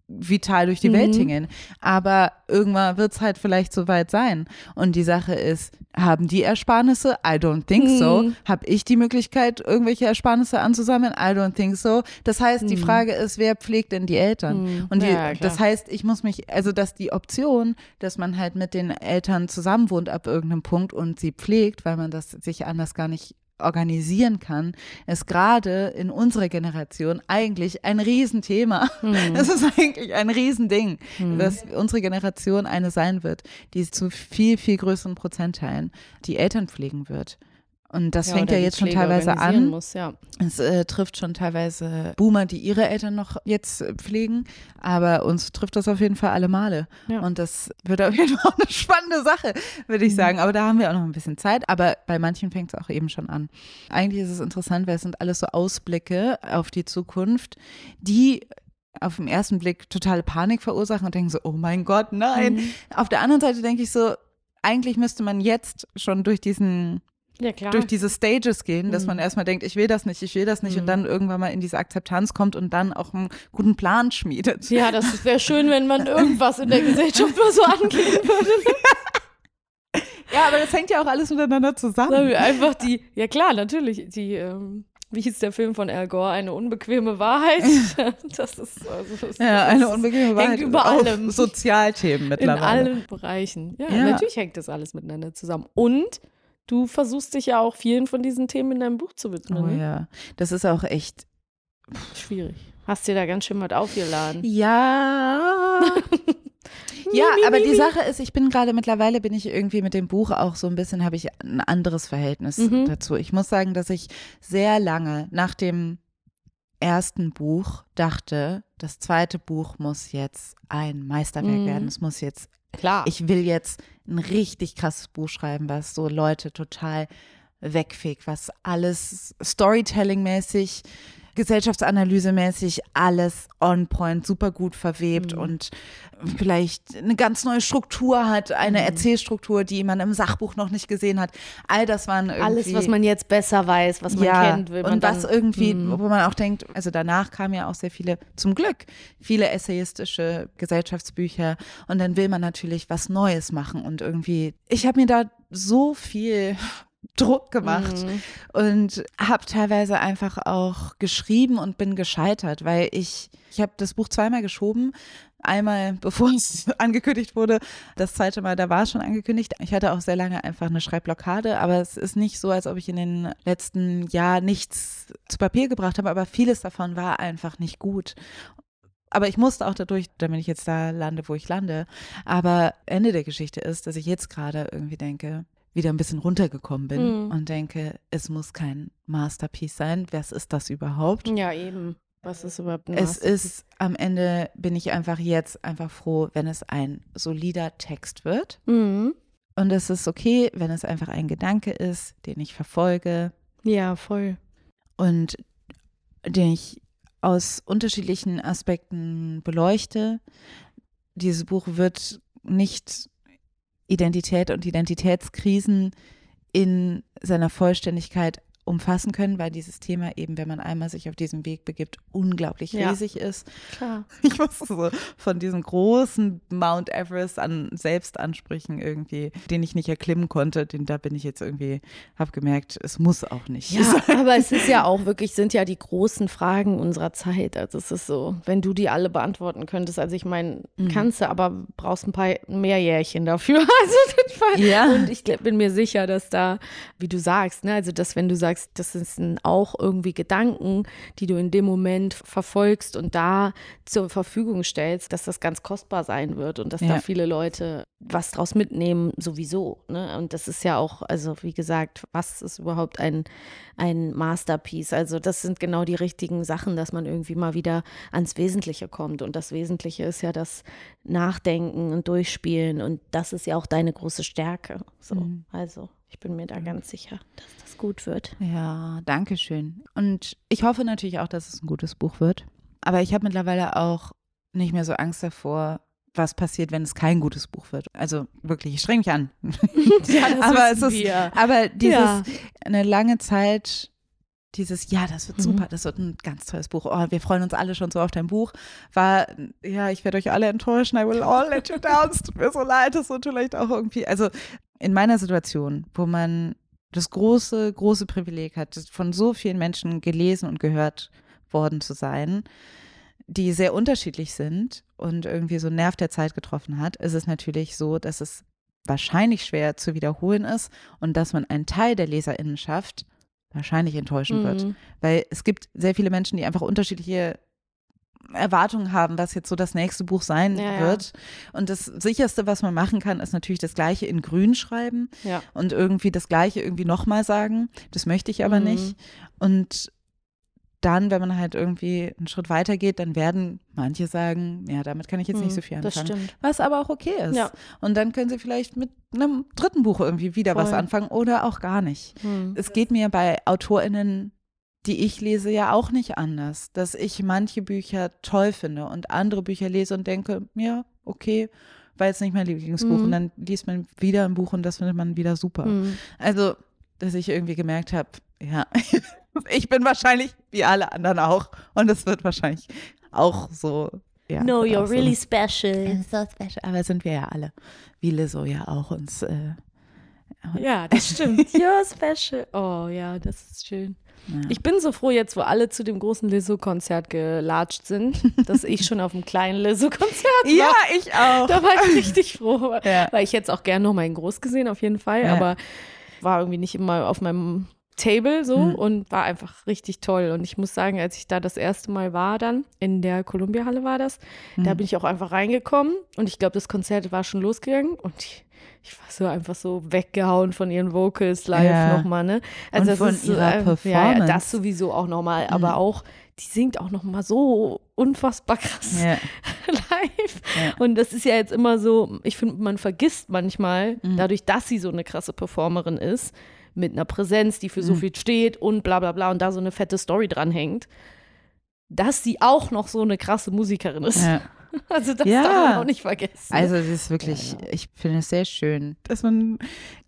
vital durch die mhm. Welt tingeln. Aber irgendwann wird es halt vielleicht soweit sein. Und die Sache ist, haben die Ersparnisse? I don't think mhm. so. Habe ich die Möglichkeit, irgendwelche Ersparnisse anzusammeln? I don't think so. Das heißt, mhm. die Frage ist, wer pflegt denn die Eltern? Mhm. Und die, ja, das heißt, ich muss mich, also dass die Option, dass man halt mit den Eltern zusammenwohnt ab irgendeinem Punkt und sie pflegt, weil man das sich anders gar nicht organisieren kann, ist gerade in unserer Generation eigentlich ein Riesenthema. <laughs> Mhm. Das ist eigentlich ein Riesending, mhm. dass unsere Generation eine sein wird, die zu viel, viel größeren Prozentteilen die Eltern pflegen wird. Und das ja, fängt ja jetzt schon teilweise an. Muss, ja. Es äh, trifft schon teilweise Boomer, die ihre Eltern noch jetzt äh, pflegen, aber uns trifft das auf jeden Fall alle Male. Ja. Und das wird auf jeden Fall eine spannende Sache, würde ich mhm. sagen. Aber da haben wir auch noch ein bisschen Zeit. Aber bei manchen fängt es auch eben schon an. Eigentlich ist es interessant, weil es sind alles so Ausblicke auf die Zukunft, die auf den ersten Blick totale Panik verursachen und denken so, oh mein Gott, nein. Mhm. Auf der anderen Seite denke ich so, eigentlich müsste man jetzt schon durch diesen ja, durch diese Stages gehen, dass mhm. man erstmal denkt, ich will das nicht, ich will das nicht mhm. und dann irgendwann mal in diese Akzeptanz kommt und dann auch einen guten Plan schmiedet. Ja, das wäre schön, wenn man <laughs> irgendwas in der Gesellschaft mal so angehen würde. <laughs> ja, aber das hängt ja auch alles miteinander zusammen. Einfach die, ja klar, natürlich, die, ähm, wie hieß der Film von Al Gore, eine unbequeme Wahrheit. <laughs> Das ist also das, ja eine unbequeme Wahrheit hängt über allem. Sozialthemen mittlerweile. In allen Bereichen. Ja, ja, natürlich hängt das alles miteinander zusammen. Und du versuchst dich ja auch vielen von diesen Themen in deinem Buch zu widmen. Oh ne? ja, das ist auch echt schwierig. Hast dir da ganz schön was aufgeladen. Ja. <laughs> ja, aber die Sache ist, ich bin gerade mittlerweile bin ich irgendwie mit dem Buch auch so ein bisschen habe ich ein anderes Verhältnis mhm. dazu. Ich muss sagen, dass ich sehr lange nach dem ersten Buch dachte, das zweite Buch muss jetzt ein Meisterwerk mhm. werden. Es muss jetzt Klar. Ich will jetzt ein richtig krasses Buch schreiben, was so Leute total wegfegt, was alles Storytelling-mäßig gesellschaftsanalysemäßig alles on point, super gut verwebt mhm. und vielleicht eine ganz neue Struktur hat, eine mhm. Erzählstruktur, die man im Sachbuch noch nicht gesehen hat. All das waren irgendwie. Alles, was man jetzt besser weiß, was man ja, kennt, will man Und was irgendwie, mhm. wo man auch denkt, also danach kamen ja auch sehr viele, zum Glück, viele essayistische Gesellschaftsbücher und dann will man natürlich was Neues machen und irgendwie, ich habe mir da so viel Druck gemacht mhm. und habe teilweise einfach auch geschrieben und bin gescheitert, weil ich ich habe das Buch zweimal geschoben. Einmal, <laughs> bevor es angekündigt wurde, das zweite Mal, da war es schon angekündigt. Ich hatte auch sehr lange einfach eine Schreibblockade, aber es ist nicht so, als ob ich in den letzten Jahren nichts zu Papier gebracht habe, aber vieles davon war einfach nicht gut. Aber ich musste auch dadurch, damit ich jetzt da lande, wo ich lande. Aber Ende der Geschichte ist, dass ich jetzt gerade irgendwie denke, wieder ein bisschen runtergekommen bin mhm. und denke, es muss kein Masterpiece sein. Was ist das überhaupt? Ja, eben. Was ist überhaupt ein Es ist, am Ende bin ich einfach jetzt einfach froh, wenn es ein solider Text wird. Mhm. Und es ist okay, wenn es einfach ein Gedanke ist, den ich verfolge Ja, voll. und den ich aus unterschiedlichen Aspekten beleuchte. Dieses Buch wird nicht Identität und Identitätskrisen in seiner Vollständigkeit umfassen können, weil dieses Thema eben, wenn man einmal sich auf diesen Weg begibt, unglaublich Ja. riesig ist. Klar. <laughs> Ich muss so von diesen großen Mount Everest an Selbstansprüchen irgendwie, den ich nicht erklimmen konnte, den da bin ich jetzt irgendwie, habe gemerkt, es muss auch nicht. Ja, aber es ist ja auch wirklich, sind ja die großen Fragen unserer Zeit. Also es ist so, wenn du die alle beantworten könntest, also ich meine, Mhm. kannst du, aber brauchst ein paar mehr Jährchen dafür. <laughs> Also Ja. Und ich bin mir sicher, dass da, wie du sagst, ne, also dass wenn du sagst, das sind auch irgendwie Gedanken, die du in dem Moment verfolgst und da zur Verfügung stellst, dass das ganz kostbar sein wird und dass da Ja. viele Leute was draus mitnehmen, sowieso. Ne? Und das ist ja auch, also wie gesagt, was ist überhaupt ein, ein Masterpiece? Also das sind genau die richtigen Sachen, dass man irgendwie mal wieder ans Wesentliche kommt. Und das Wesentliche ist ja das Nachdenken und Durchspielen. Und das ist ja auch deine große Stärke. So, Mhm. also ich bin mir da ganz sicher, dass das gut wird. Ja, danke schön. Und ich hoffe natürlich auch, dass es ein gutes Buch wird. Aber ich habe mittlerweile auch nicht mehr so Angst davor, was passiert, wenn es kein gutes Buch wird. Also wirklich, ich streng mich an. <laughs> Ja, das aber es ist, wir. aber dieses Ja. eine lange Zeit, dieses, ja, das wird Mhm. super, das wird ein ganz tolles Buch. Oh, wir freuen uns alle schon so auf dein Buch. War, ja, ich werde euch alle enttäuschen. I will all let you down. Es tut mir so leid, das wird vielleicht auch irgendwie, also in meiner Situation, wo man das große, große Privileg hat, von so vielen Menschen gelesen und gehört worden zu sein, die sehr unterschiedlich sind und irgendwie so einen Nerv der Zeit getroffen hat, ist es natürlich so, dass es wahrscheinlich schwer zu wiederholen ist und dass man einen Teil der LeserInnenschaft wahrscheinlich enttäuschen wird. Mhm. Weil es gibt sehr viele Menschen, die einfach unterschiedliche Erwartungen haben, was jetzt so das nächste Buch sein Ja, ja. wird. Und das sicherste, was man machen kann, ist natürlich das Gleiche in Grün schreiben Ja. und irgendwie das Gleiche irgendwie nochmal sagen. Das möchte ich aber Mhm. nicht. Und dann, wenn man halt irgendwie einen Schritt weiter geht, dann werden manche sagen, ja, damit kann ich jetzt nicht so viel Mhm. Das anfangen. stimmt. Was aber auch okay ist. Ja. Und dann können sie vielleicht mit einem dritten Buch irgendwie wieder was Voll. anfangen oder auch gar nicht. Mhm. Es geht mir bei AutorInnen, die ich lese, ja auch nicht anders, dass ich manche Bücher toll finde und andere Bücher lese und denke, ja, okay, war jetzt nicht mein Lieblingsbuch. Mhm. Und dann liest man wieder ein Buch und das findet man wieder super. Mhm. Also, dass ich irgendwie gemerkt habe, ja, <laughs> ich bin wahrscheinlich wie alle anderen auch und es wird wahrscheinlich auch so. Ja, No, you're so- really special. <laughs> so special. Aber sind wir ja alle, wie Lizzo ja auch uns. Äh, Ja, das <laughs> stimmt. You're special. Oh ja, das ist schön. ja. Ich bin so froh jetzt, wo alle zu dem großen Lizzo-Konzert gelatscht sind, dass ich schon auf dem kleinen Lizzo-Konzert <laughs> war. ja, ich auch. Da war ich richtig froh. Ja. Weil ich jetzt auch gern noch mal in groß gesehen, auf jeden Fall. Ja. Aber war irgendwie nicht immer auf meinem Table so Mhm. und war einfach richtig toll. Und ich muss sagen, als ich da das erste Mal war, dann in der Columbia-Halle war das, da Mhm. bin ich auch einfach reingekommen und ich glaube, das Konzert war schon losgegangen und ich, ich war so einfach so weggehauen von ihren Vocals live Ja. nochmal, ne? Und von ist, ihrer Ja, ja, Performance. Mhm. das sowieso auch nochmal, aber auch, die singt auch nochmal so unfassbar krass Ja. <laughs> live. Ja. Und das ist ja jetzt immer so, ich finde, man vergisst manchmal, Mhm. dadurch, dass sie so eine krasse Performerin ist, mit einer Präsenz, die für so Mhm. viel steht und bla bla bla und da so eine fette Story dranhängt, dass sie auch noch so eine krasse Musikerin ist. Ja. <laughs> Also das Ja. darf man auch nicht vergessen. Also es ist wirklich, Ja, ich finde es sehr schön, dass man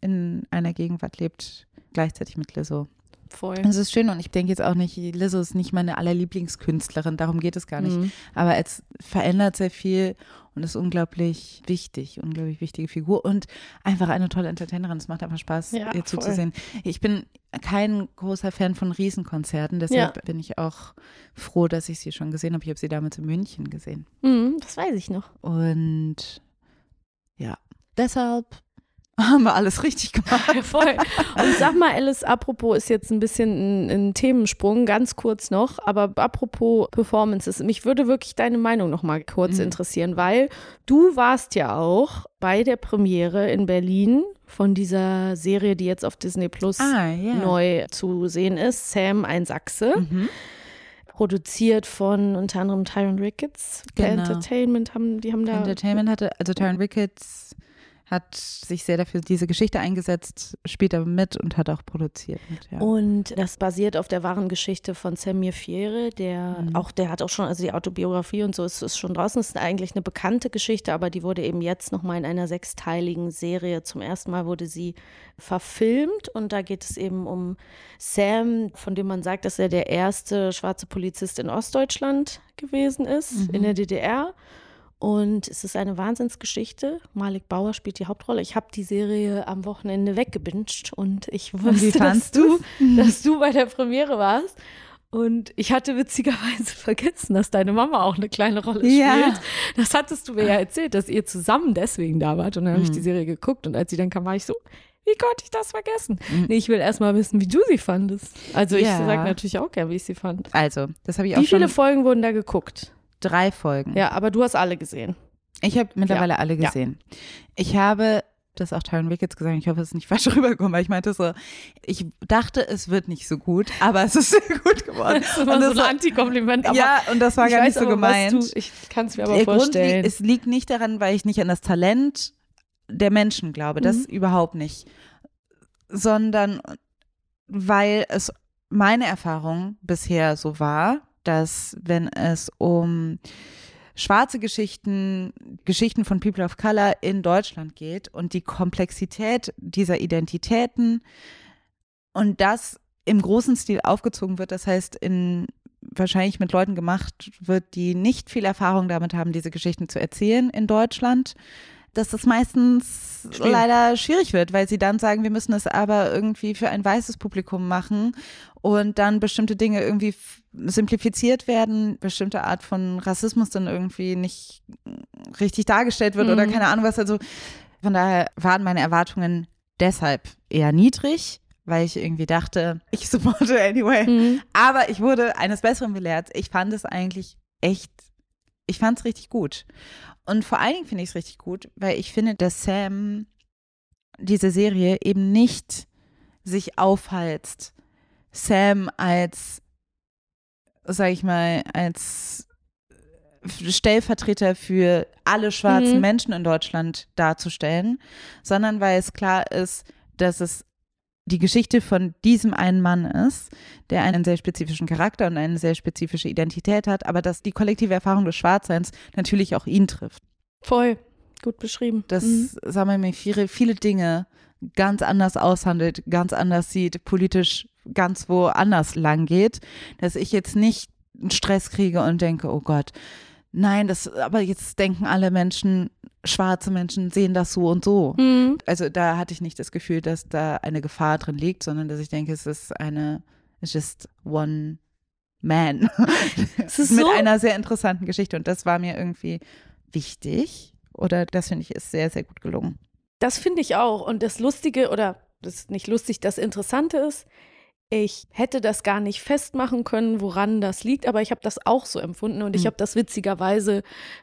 in einer Gegenwart lebt, gleichzeitig mit Lizzo. Voll. Es ist schön und ich denke jetzt auch nicht, Lizzo ist nicht meine allerlieblingskünstlerin, darum geht es gar nicht. Mhm. Aber es verändert sehr viel und ist unglaublich wichtig, unglaublich wichtige Figur und einfach eine tolle Entertainerin. Es macht einfach Spaß, Ja, ihr voll. zuzusehen. Ich bin kein großer Fan von Riesenkonzerten, deshalb Ja. bin ich auch froh, dass ich sie schon gesehen habe. Ich habe sie damals in München gesehen. Mhm, das weiß ich noch. Und ja, deshalb <laughs> haben wir alles richtig gemacht. Ja, voll. Und sag mal, Alice, apropos ist jetzt ein bisschen ein, ein Themensprung, ganz kurz noch, aber apropos Performances, mich würde wirklich deine Meinung noch mal kurz Mhm. interessieren, weil du warst ja auch bei der Premiere in Berlin von dieser Serie, die jetzt auf Disney Plus Ah, ja. neu zu sehen ist, Sam, ein Sachse, Mhm. produziert von unter anderem Tyron Ricketts. Genau. Entertainment haben, die haben da Entertainment hatte, also Taron Ricketts hat sich sehr dafür diese Geschichte eingesetzt, spielt aber mit und hat auch produziert. Ja. Und das basiert auf der wahren Geschichte von Samir Fiere, der mhm. auch, der hat auch schon, also die Autobiografie und so ist, ist schon draußen, ist eigentlich eine bekannte Geschichte, aber die wurde eben jetzt nochmal in einer sechsteiligen Serie, zum ersten Mal wurde sie verfilmt und da geht es eben um Sam, von dem man sagt, dass er der erste schwarze Polizist in Ostdeutschland gewesen ist, mhm. in der DDR. Und es ist eine Wahnsinnsgeschichte. Malik Bauer spielt die Hauptrolle. Ich habe die Serie am Wochenende weggebinged und ich wusste, dass du, <laughs> dass du bei der Premiere warst. Und ich hatte witzigerweise <laughs> vergessen, dass deine Mama auch eine kleine Rolle ja. spielt. Das hattest du mir ja erzählt, dass ihr zusammen deswegen da wart. Und dann habe ich die mhm. Serie geguckt und als sie dann kam, war ich so, wie konnte ich das vergessen? Mhm. Nee, ich will erst mal wissen, wie du sie fandest. Also ich ja. sage natürlich auch gern, wie ich sie fand. Also, das habe ich auch Wie viele Folgen wurden da geguckt? Drei Folgen. Ja, aber du hast alle gesehen. Ich habe mittlerweile ja. alle gesehen. Ja. Ich habe das auch Tyron Wickets gesagt, ich hoffe, es ist nicht <laughs> falsch rübergekommen, weil ich meinte so, ich dachte, es wird nicht so gut, aber es ist sehr gut geworden. <laughs> Das war so ein Anti-Kompliment. Ja, und das war gar nicht so gemeint. Du, ich kann es mir aber Der vorstellen. Grund, es liegt nicht daran, weil ich nicht an das Talent der Menschen glaube, das mhm. überhaupt nicht, sondern weil es meine Erfahrung bisher so war, dass wenn es um schwarze Geschichten, Geschichten von People of Color in Deutschland geht und die Komplexität dieser Identitäten und das im großen Stil aufgezogen wird, das heißt in wahrscheinlich mit Leuten gemacht wird, die nicht viel Erfahrung damit haben, diese Geschichten zu erzählen in Deutschland, dass das meistens Schwierig. leider schwierig wird, weil sie dann sagen, wir müssen es aber irgendwie für ein weißes Publikum machen und dann bestimmte Dinge irgendwie simplifiziert werden, bestimmte Art von Rassismus dann irgendwie nicht richtig dargestellt wird mhm. oder keine Ahnung was. Also von daher waren meine Erwartungen deshalb eher niedrig weil ich irgendwie dachte, <laughs> ich supporte anyway. Mhm. Aber ich wurde eines Besseren belehrt. Ich fand es eigentlich echt, ich fand es richtig gut. Und vor allen Dingen finde ich es richtig gut, weil ich finde, dass Sam diese Serie eben nicht sich aufheizt. Sam als, sag ich mal, als Stellvertreter für alle schwarzen mhm. Menschen in Deutschland darzustellen, sondern weil es klar ist, dass es die Geschichte von diesem einen Mann ist, der einen sehr spezifischen Charakter und eine sehr spezifische Identität hat, aber dass die kollektive Erfahrung des Schwarzseins natürlich auch ihn trifft. Voll, gut beschrieben. Dass mhm. Samuel viele, viele Dinge ganz anders aushandelt, ganz anders sieht, politisch ganz woanders lang geht, dass ich jetzt nicht einen Stress kriege und denke, oh Gott, nein, das, aber jetzt denken alle Menschen, schwarze Menschen sehen das so und so. Mhm. Also da hatte ich nicht das Gefühl, dass da eine Gefahr drin liegt, sondern dass ich denke, es ist eine, it's just one man. <laughs> Es ist mit so einer sehr interessanten Geschichte und das war mir irgendwie wichtig oder das finde ich ist sehr, sehr gut gelungen. Das finde ich auch und das Lustige oder das ist nicht lustig, das Interessante ist, ich hätte das gar nicht festmachen können, woran das liegt, aber ich habe das auch so empfunden und ich hm. habe das witzigerweise,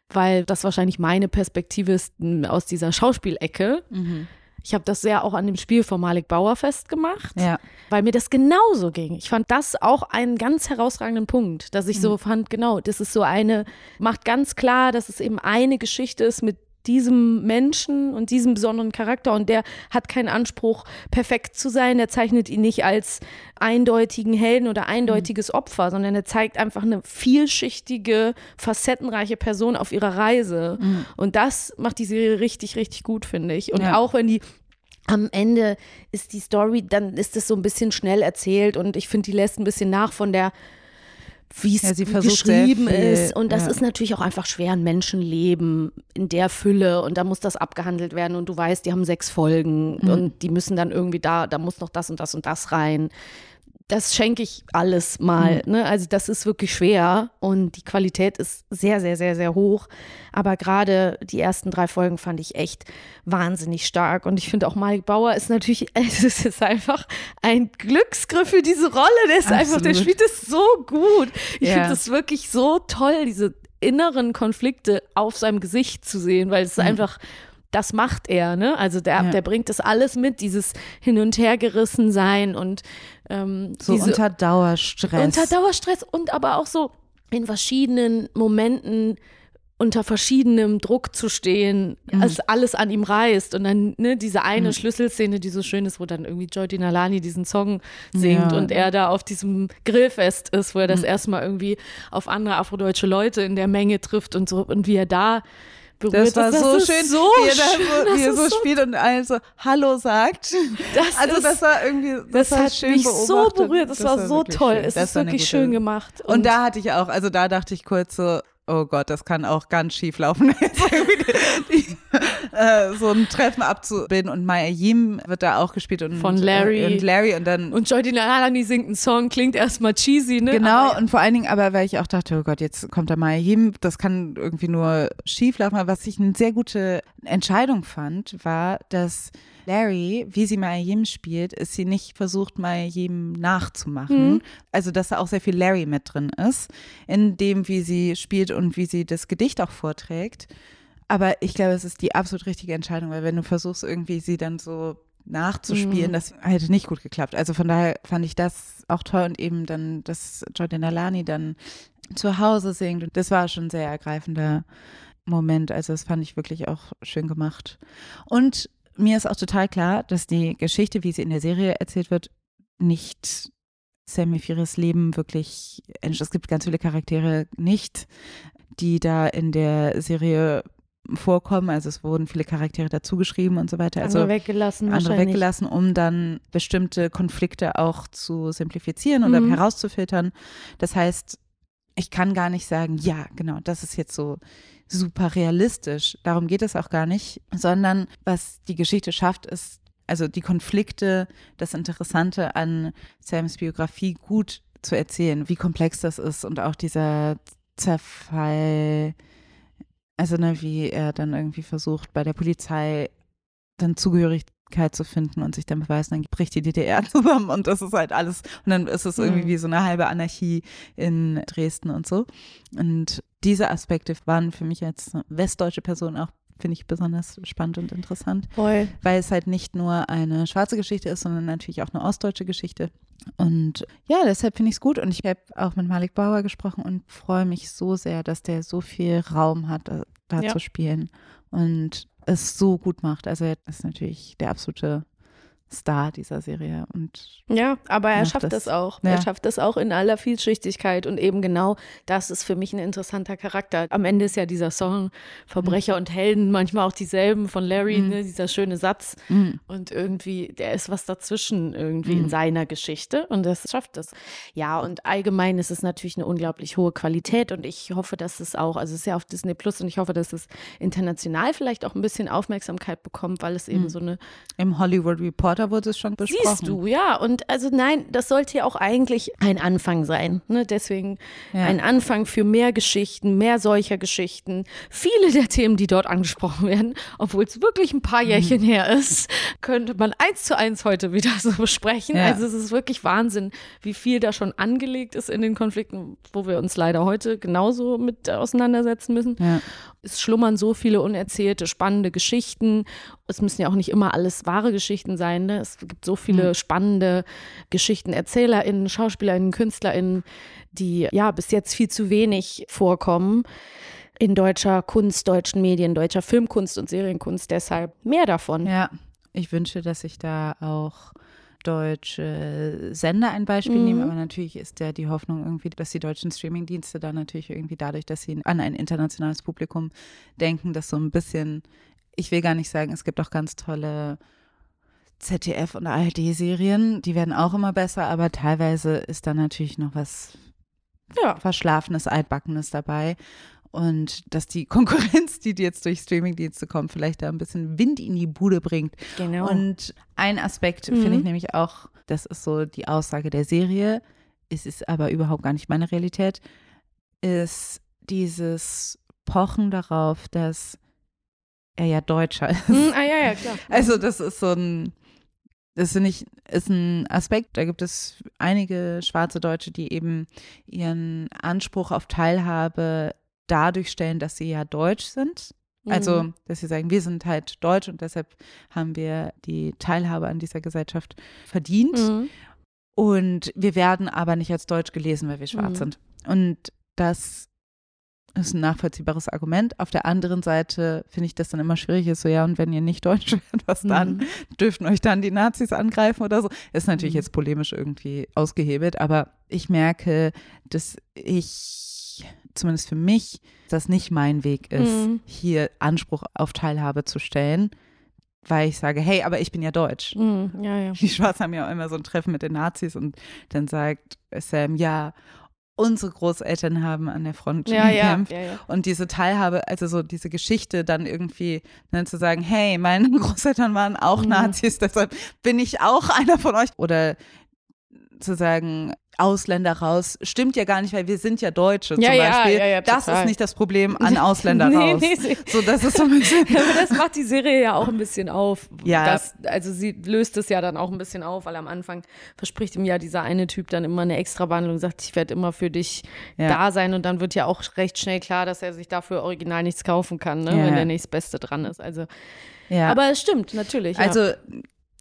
weil das wahrscheinlich meine Perspektive ist aus dieser Schauspielecke. Mhm. Ich habe das sehr auch an dem Spiel von Malik Bauer festgemacht, ja. weil mir das genauso ging. Ich fand das auch einen ganz herausragenden Punkt, dass ich mhm. so fand, genau, das ist so eine, macht ganz klar, dass es eben eine Geschichte ist mit diesem Menschen und diesem besonderen Charakter und der hat keinen Anspruch, perfekt zu sein. Der zeichnet ihn nicht als eindeutigen Helden oder eindeutiges. Opfer, sondern er zeigt einfach eine vielschichtige, facettenreiche Person auf ihrer Reise. Mhm. Und das macht die Serie richtig, richtig gut, finde ich. Und ja. auch wenn die am Ende ist die Story, dann ist es so ein bisschen schnell erzählt und ich finde, die lässt ein bisschen nach von der wie es ja, geschrieben ist. Und das ja. ist natürlich auch einfach schwer, ein Menschenleben in der Fülle und da muss das abgehandelt werden und du weißt, die haben sechs Folgen mhm. und die müssen dann irgendwie da, da muss noch das und das und das rein das schenke ich alles mal. Mhm. Ne? Also das ist wirklich schwer und die Qualität ist sehr, sehr, sehr, sehr hoch. Aber gerade die ersten drei Folgen fand ich echt wahnsinnig stark. Und ich finde auch Mike Bauer ist natürlich, <laughs> es ist einfach ein Glücksgriff für diese Rolle. Der ist Absolut. einfach, der spielt es so gut. Ich ja. finde es wirklich so toll, diese inneren Konflikte auf seinem Gesicht zu sehen, weil es mhm. einfach das macht er, ne? Also der, ja. der bringt das alles mit, dieses Hin- und Hergerissen sein und ähm, so diese, unter Dauerstress. Unter Dauerstress und aber auch so in verschiedenen Momenten unter verschiedenem Druck zu stehen, mhm. als alles an ihm reißt. Und dann ne, diese eine mhm. Schlüsselszene, die so schön ist, wo dann irgendwie Joy Dinalani diesen Song singt ja. und er da auf diesem Grillfest ist, wo er das mhm. erstmal irgendwie auf andere afrodeutsche Leute in der Menge trifft und so und wie er da berührt. Das war das so schön, so wie er, da, wie er so, so spielt und also Hallo sagt. Das also das war irgendwie, das, das hat schön mich beobachtet. so berührt. Das, das war, war, so toll. Schön. Es das ist wirklich schön gemacht. Und, und da hatte ich auch, also da dachte ich kurz so, oh Gott, das kann auch ganz schief laufen, <laughs> äh, so ein Treffen abzubilden. Und Maya Yim wird da auch gespielt und von Larry äh, und Larry und dann und Joy Dinalani singt einen Song, klingt erstmal cheesy, ne? Genau aber, und vor allen Dingen, aber weil ich auch dachte, oh Gott, jetzt kommt da Maya Yim, das kann irgendwie nur schief laufen. Aber was ich eine sehr gute Entscheidung fand, war, dass Larry, wie sie Mayim spielt, ist sie nicht versucht, Mayim nachzumachen. Mhm. Also, dass da auch sehr viel Larry mit drin ist, in dem, wie sie spielt und wie sie das Gedicht auch vorträgt. Aber ich glaube, es ist die absolut richtige Entscheidung, weil wenn du versuchst, irgendwie sie dann so nachzuspielen, mhm. das hätte nicht gut geklappt. Also von daher fand ich das auch toll und eben dann, dass Jordan Alani dann zu Hause singt. Und das war schon ein sehr ergreifender Moment. Also das fand ich wirklich auch schön gemacht. Und mir ist auch total klar, dass die Geschichte, wie sie in der Serie erzählt wird, nicht Sammy Fires Leben wirklich, es gibt ganz viele Charaktere nicht, die da in der Serie vorkommen. Also es wurden viele Charaktere dazugeschrieben und so weiter. Also andere weggelassen. Andere weggelassen, um dann bestimmte Konflikte auch zu simplifizieren oder mhm. herauszufiltern. Das heißt, ich kann gar nicht sagen, ja, genau, das ist jetzt so super realistisch. Darum geht es auch gar nicht, sondern was die Geschichte schafft, ist also die Konflikte, das Interessante an Sams Biografie gut zu erzählen, wie komplex das ist und auch dieser Zerfall, also ne, wie er dann irgendwie versucht, bei der Polizei dann Zugehörigkeit zu finden und sich dann beweisen, dann bricht die DDR <laughs> zusammen und das ist halt alles und dann ist es irgendwie mhm. wie so eine halbe Anarchie in Dresden und so. Und diese Aspekte waren für mich als westdeutsche Person auch finde ich besonders spannend und interessant, Voll. weil es halt nicht nur eine schwarze Geschichte ist, sondern natürlich auch eine ostdeutsche Geschichte. Und ja, deshalb finde ich es gut. Und ich habe auch mit Malik Bauer gesprochen und freue mich so sehr, dass der so viel Raum hat, da, da ja. zu spielen und es so gut macht. Also er ist natürlich der absolute Star dieser Serie. Und ja, aber er schafft das, das auch. Ja. Er schafft das auch in aller Vielschichtigkeit und eben genau das ist für mich ein interessanter Charakter. Am Ende ist ja dieser Song Verbrecher mhm. und Helden manchmal auch dieselben von Larry, mhm. ne, dieser schöne Satz. Mhm. Und irgendwie, der ist was dazwischen irgendwie in mhm. seiner Geschichte und das schafft es. Ja, und allgemein ist es natürlich eine unglaublich hohe Qualität und ich hoffe, dass es auch, also es ist ja auf Disney Plus und ich hoffe, dass es international vielleicht auch ein bisschen Aufmerksamkeit bekommt, weil es eben mhm. so eine. Im Hollywood Report da wurde es schon besprochen. Siehst du, ja. Und also nein, das sollte ja auch eigentlich ein Anfang sein. Ne? Deswegen ja. ein Anfang für mehr Geschichten, mehr solcher Geschichten. Viele der Themen, die dort angesprochen werden, obwohl es wirklich ein paar Jährchen mhm. her ist, könnte man eins zu eins heute wieder so besprechen. Ja. Also es ist wirklich Wahnsinn, wie viel da schon angelegt ist in den Konflikten, wo wir uns leider heute genauso mit auseinandersetzen müssen. Ja. Es schlummern so viele unerzählte, spannende Geschichten. Es müssen ja auch nicht immer alles wahre Geschichten sein. Ne? Es gibt so viele mhm. spannende Geschichten, ErzählerInnen, SchauspielerInnen, KünstlerInnen, die ja bis jetzt viel zu wenig vorkommen in deutscher Kunst, deutschen Medien, deutscher Filmkunst und Serienkunst. Deshalb mehr davon. Ja, ich wünsche, dass sich da auch deutsche Sender ein Beispiel mhm. nehmen, aber natürlich ist ja die Hoffnung irgendwie, dass die deutschen Streamingdienste da natürlich irgendwie dadurch, dass sie an ein internationales Publikum denken, das so ein bisschen, ich will gar nicht sagen, es gibt auch ganz tolle ZDF und ARD-Serien, die werden auch immer besser, aber teilweise ist da natürlich noch was ja. Verschlafenes, Altbackenes dabei. Und dass die <laughs> Konkurrenz, die jetzt durch Streamingdienste kommt, vielleicht da ein bisschen Wind in die Bude bringt. Genau. Und ein Aspekt mhm. finde ich nämlich auch, das ist so die Aussage der Serie, es ist aber überhaupt gar nicht meine Realität, ist dieses Pochen darauf, dass er ja Deutscher ist. Mhm, ah ja, ja, klar. <laughs> Also das ist so ein, das finde ich, ist ein Aspekt. Da gibt es einige schwarze Deutsche, die eben ihren Anspruch auf Teilhabe dadurch stellen, dass sie ja deutsch sind. Also, mhm. dass sie sagen, wir sind halt deutsch und deshalb haben wir die Teilhabe an dieser Gesellschaft verdient. Mhm. Und wir werden aber nicht als deutsch gelesen, weil wir schwarz mhm. sind. Und das ist ein nachvollziehbares Argument. Auf der anderen Seite finde ich das dann immer schwierig, ist so, ja, und wenn ihr nicht Deutsch <laughs> werdet, was dann? Mhm. Dürften euch dann die Nazis angreifen oder so? Ist natürlich mhm. jetzt polemisch irgendwie ausgehebelt, aber ich merke, dass ich, zumindest für mich, das nicht mein Weg ist, mhm. hier Anspruch auf Teilhabe zu stellen weil ich sage, hey, aber ich bin ja deutsch. Mm, ja, ja. Die Schwarzen haben ja auch immer so ein Treffen mit den Nazis und dann sagt Sam, ja, unsere Großeltern haben an der Front ja, gekämpft. Ja, ja, und diese Teilhabe, also so diese Geschichte dann irgendwie dann ne, zu sagen, hey, meine <laughs> Großeltern waren auch mhm. Nazis, deshalb bin ich auch einer von euch. Oder zu sagen, Ausländer raus, stimmt ja gar nicht, weil wir sind ja Deutsche ja, zum Beispiel. Ja, ja, das ist nicht das Problem <laughs> an Ausländer nee, raus. Nee, so, das ist so ein bisschen. <laughs> das macht die Serie ja auch ein bisschen auf. Ja. Das, also sie löst es ja dann auch ein bisschen auf, weil am Anfang verspricht ihm ja dieser eine Typ dann immer eine Extrabehandlung, sagt, ich werde immer für dich da sein und dann wird ja auch recht schnell klar, dass er sich dafür original nichts kaufen kann, ne, wenn der nächste Beste dran ist. Also, ja. aber es stimmt, natürlich. Also,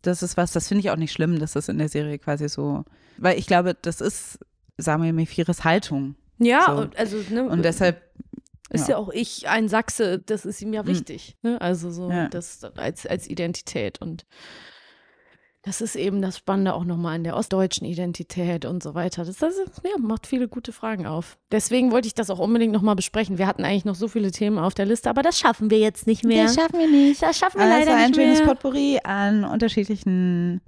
das ist was, das finde ich auch nicht schlimm, dass das in der Serie quasi so weil ich glaube, das ist Samuel Mefires Haltung. Ja, so. und, also, ne, und deshalb ist ja. ja. auch ich ein Sachse, das ist ihm ja hm. wichtig. Mhm. Ne? Also so ja. das als, als Identität. Und das ist eben das Spannende auch nochmal in der ostdeutschen Identität und so weiter. Das, das ja, macht viele gute Fragen auf. Deswegen wollte ich das auch unbedingt nochmal besprechen. Wir hatten eigentlich noch so viele Themen auf der Liste, aber das schaffen wir jetzt nicht mehr. Das schaffen wir nicht. Das schaffen wir also leider nicht mehr. ein schönes Potpourri an unterschiedlichen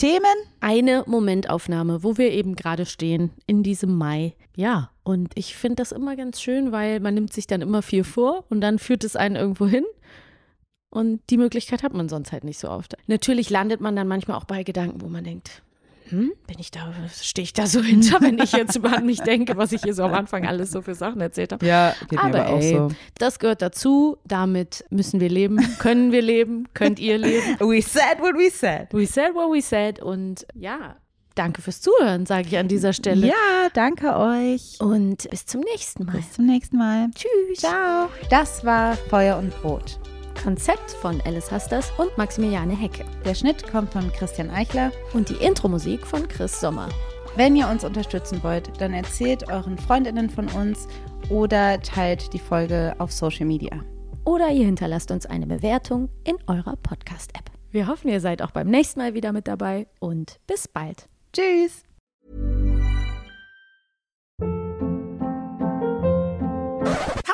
Themen. Eine Momentaufnahme, wo wir eben gerade stehen in diesem Mai. Ja, und ich finde das immer ganz schön, weil man nimmt sich dann immer viel vor und dann führt es einen irgendwo hin. Und die Möglichkeit hat man sonst halt nicht so oft. Natürlich landet man dann manchmal auch bei Gedanken, wo man denkt, hm, bin ich da, stehe ich da so <laughs> hinter, wenn ich jetzt über mich denke, was ich hier so am Anfang alles so für Sachen erzählt habe. Ja, geht aber, mir aber ey, auch so. das gehört dazu. Damit müssen wir leben, können wir leben, könnt ihr leben. <laughs> We said what we said. We said what we said. Und ja, danke fürs Zuhören, sage ich an dieser Stelle. Ja, danke euch. Und bis zum nächsten Mal. Bis zum nächsten Mal. Tschüss. Ciao. Das war Feuer und Brot. Konzept von Alice Hasters und Maximiliane Hecke. Der Schnitt kommt von Christian Eichler und die Intro-Musik von Chris Sommer. Wenn ihr uns unterstützen wollt, dann erzählt euren Freundinnen von uns oder teilt die Folge auf Social Media. Oder ihr hinterlasst uns eine Bewertung in eurer Podcast-App. Wir hoffen, ihr seid auch beim nächsten Mal wieder mit dabei und bis bald. Tschüss!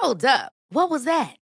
Hold up. What was that?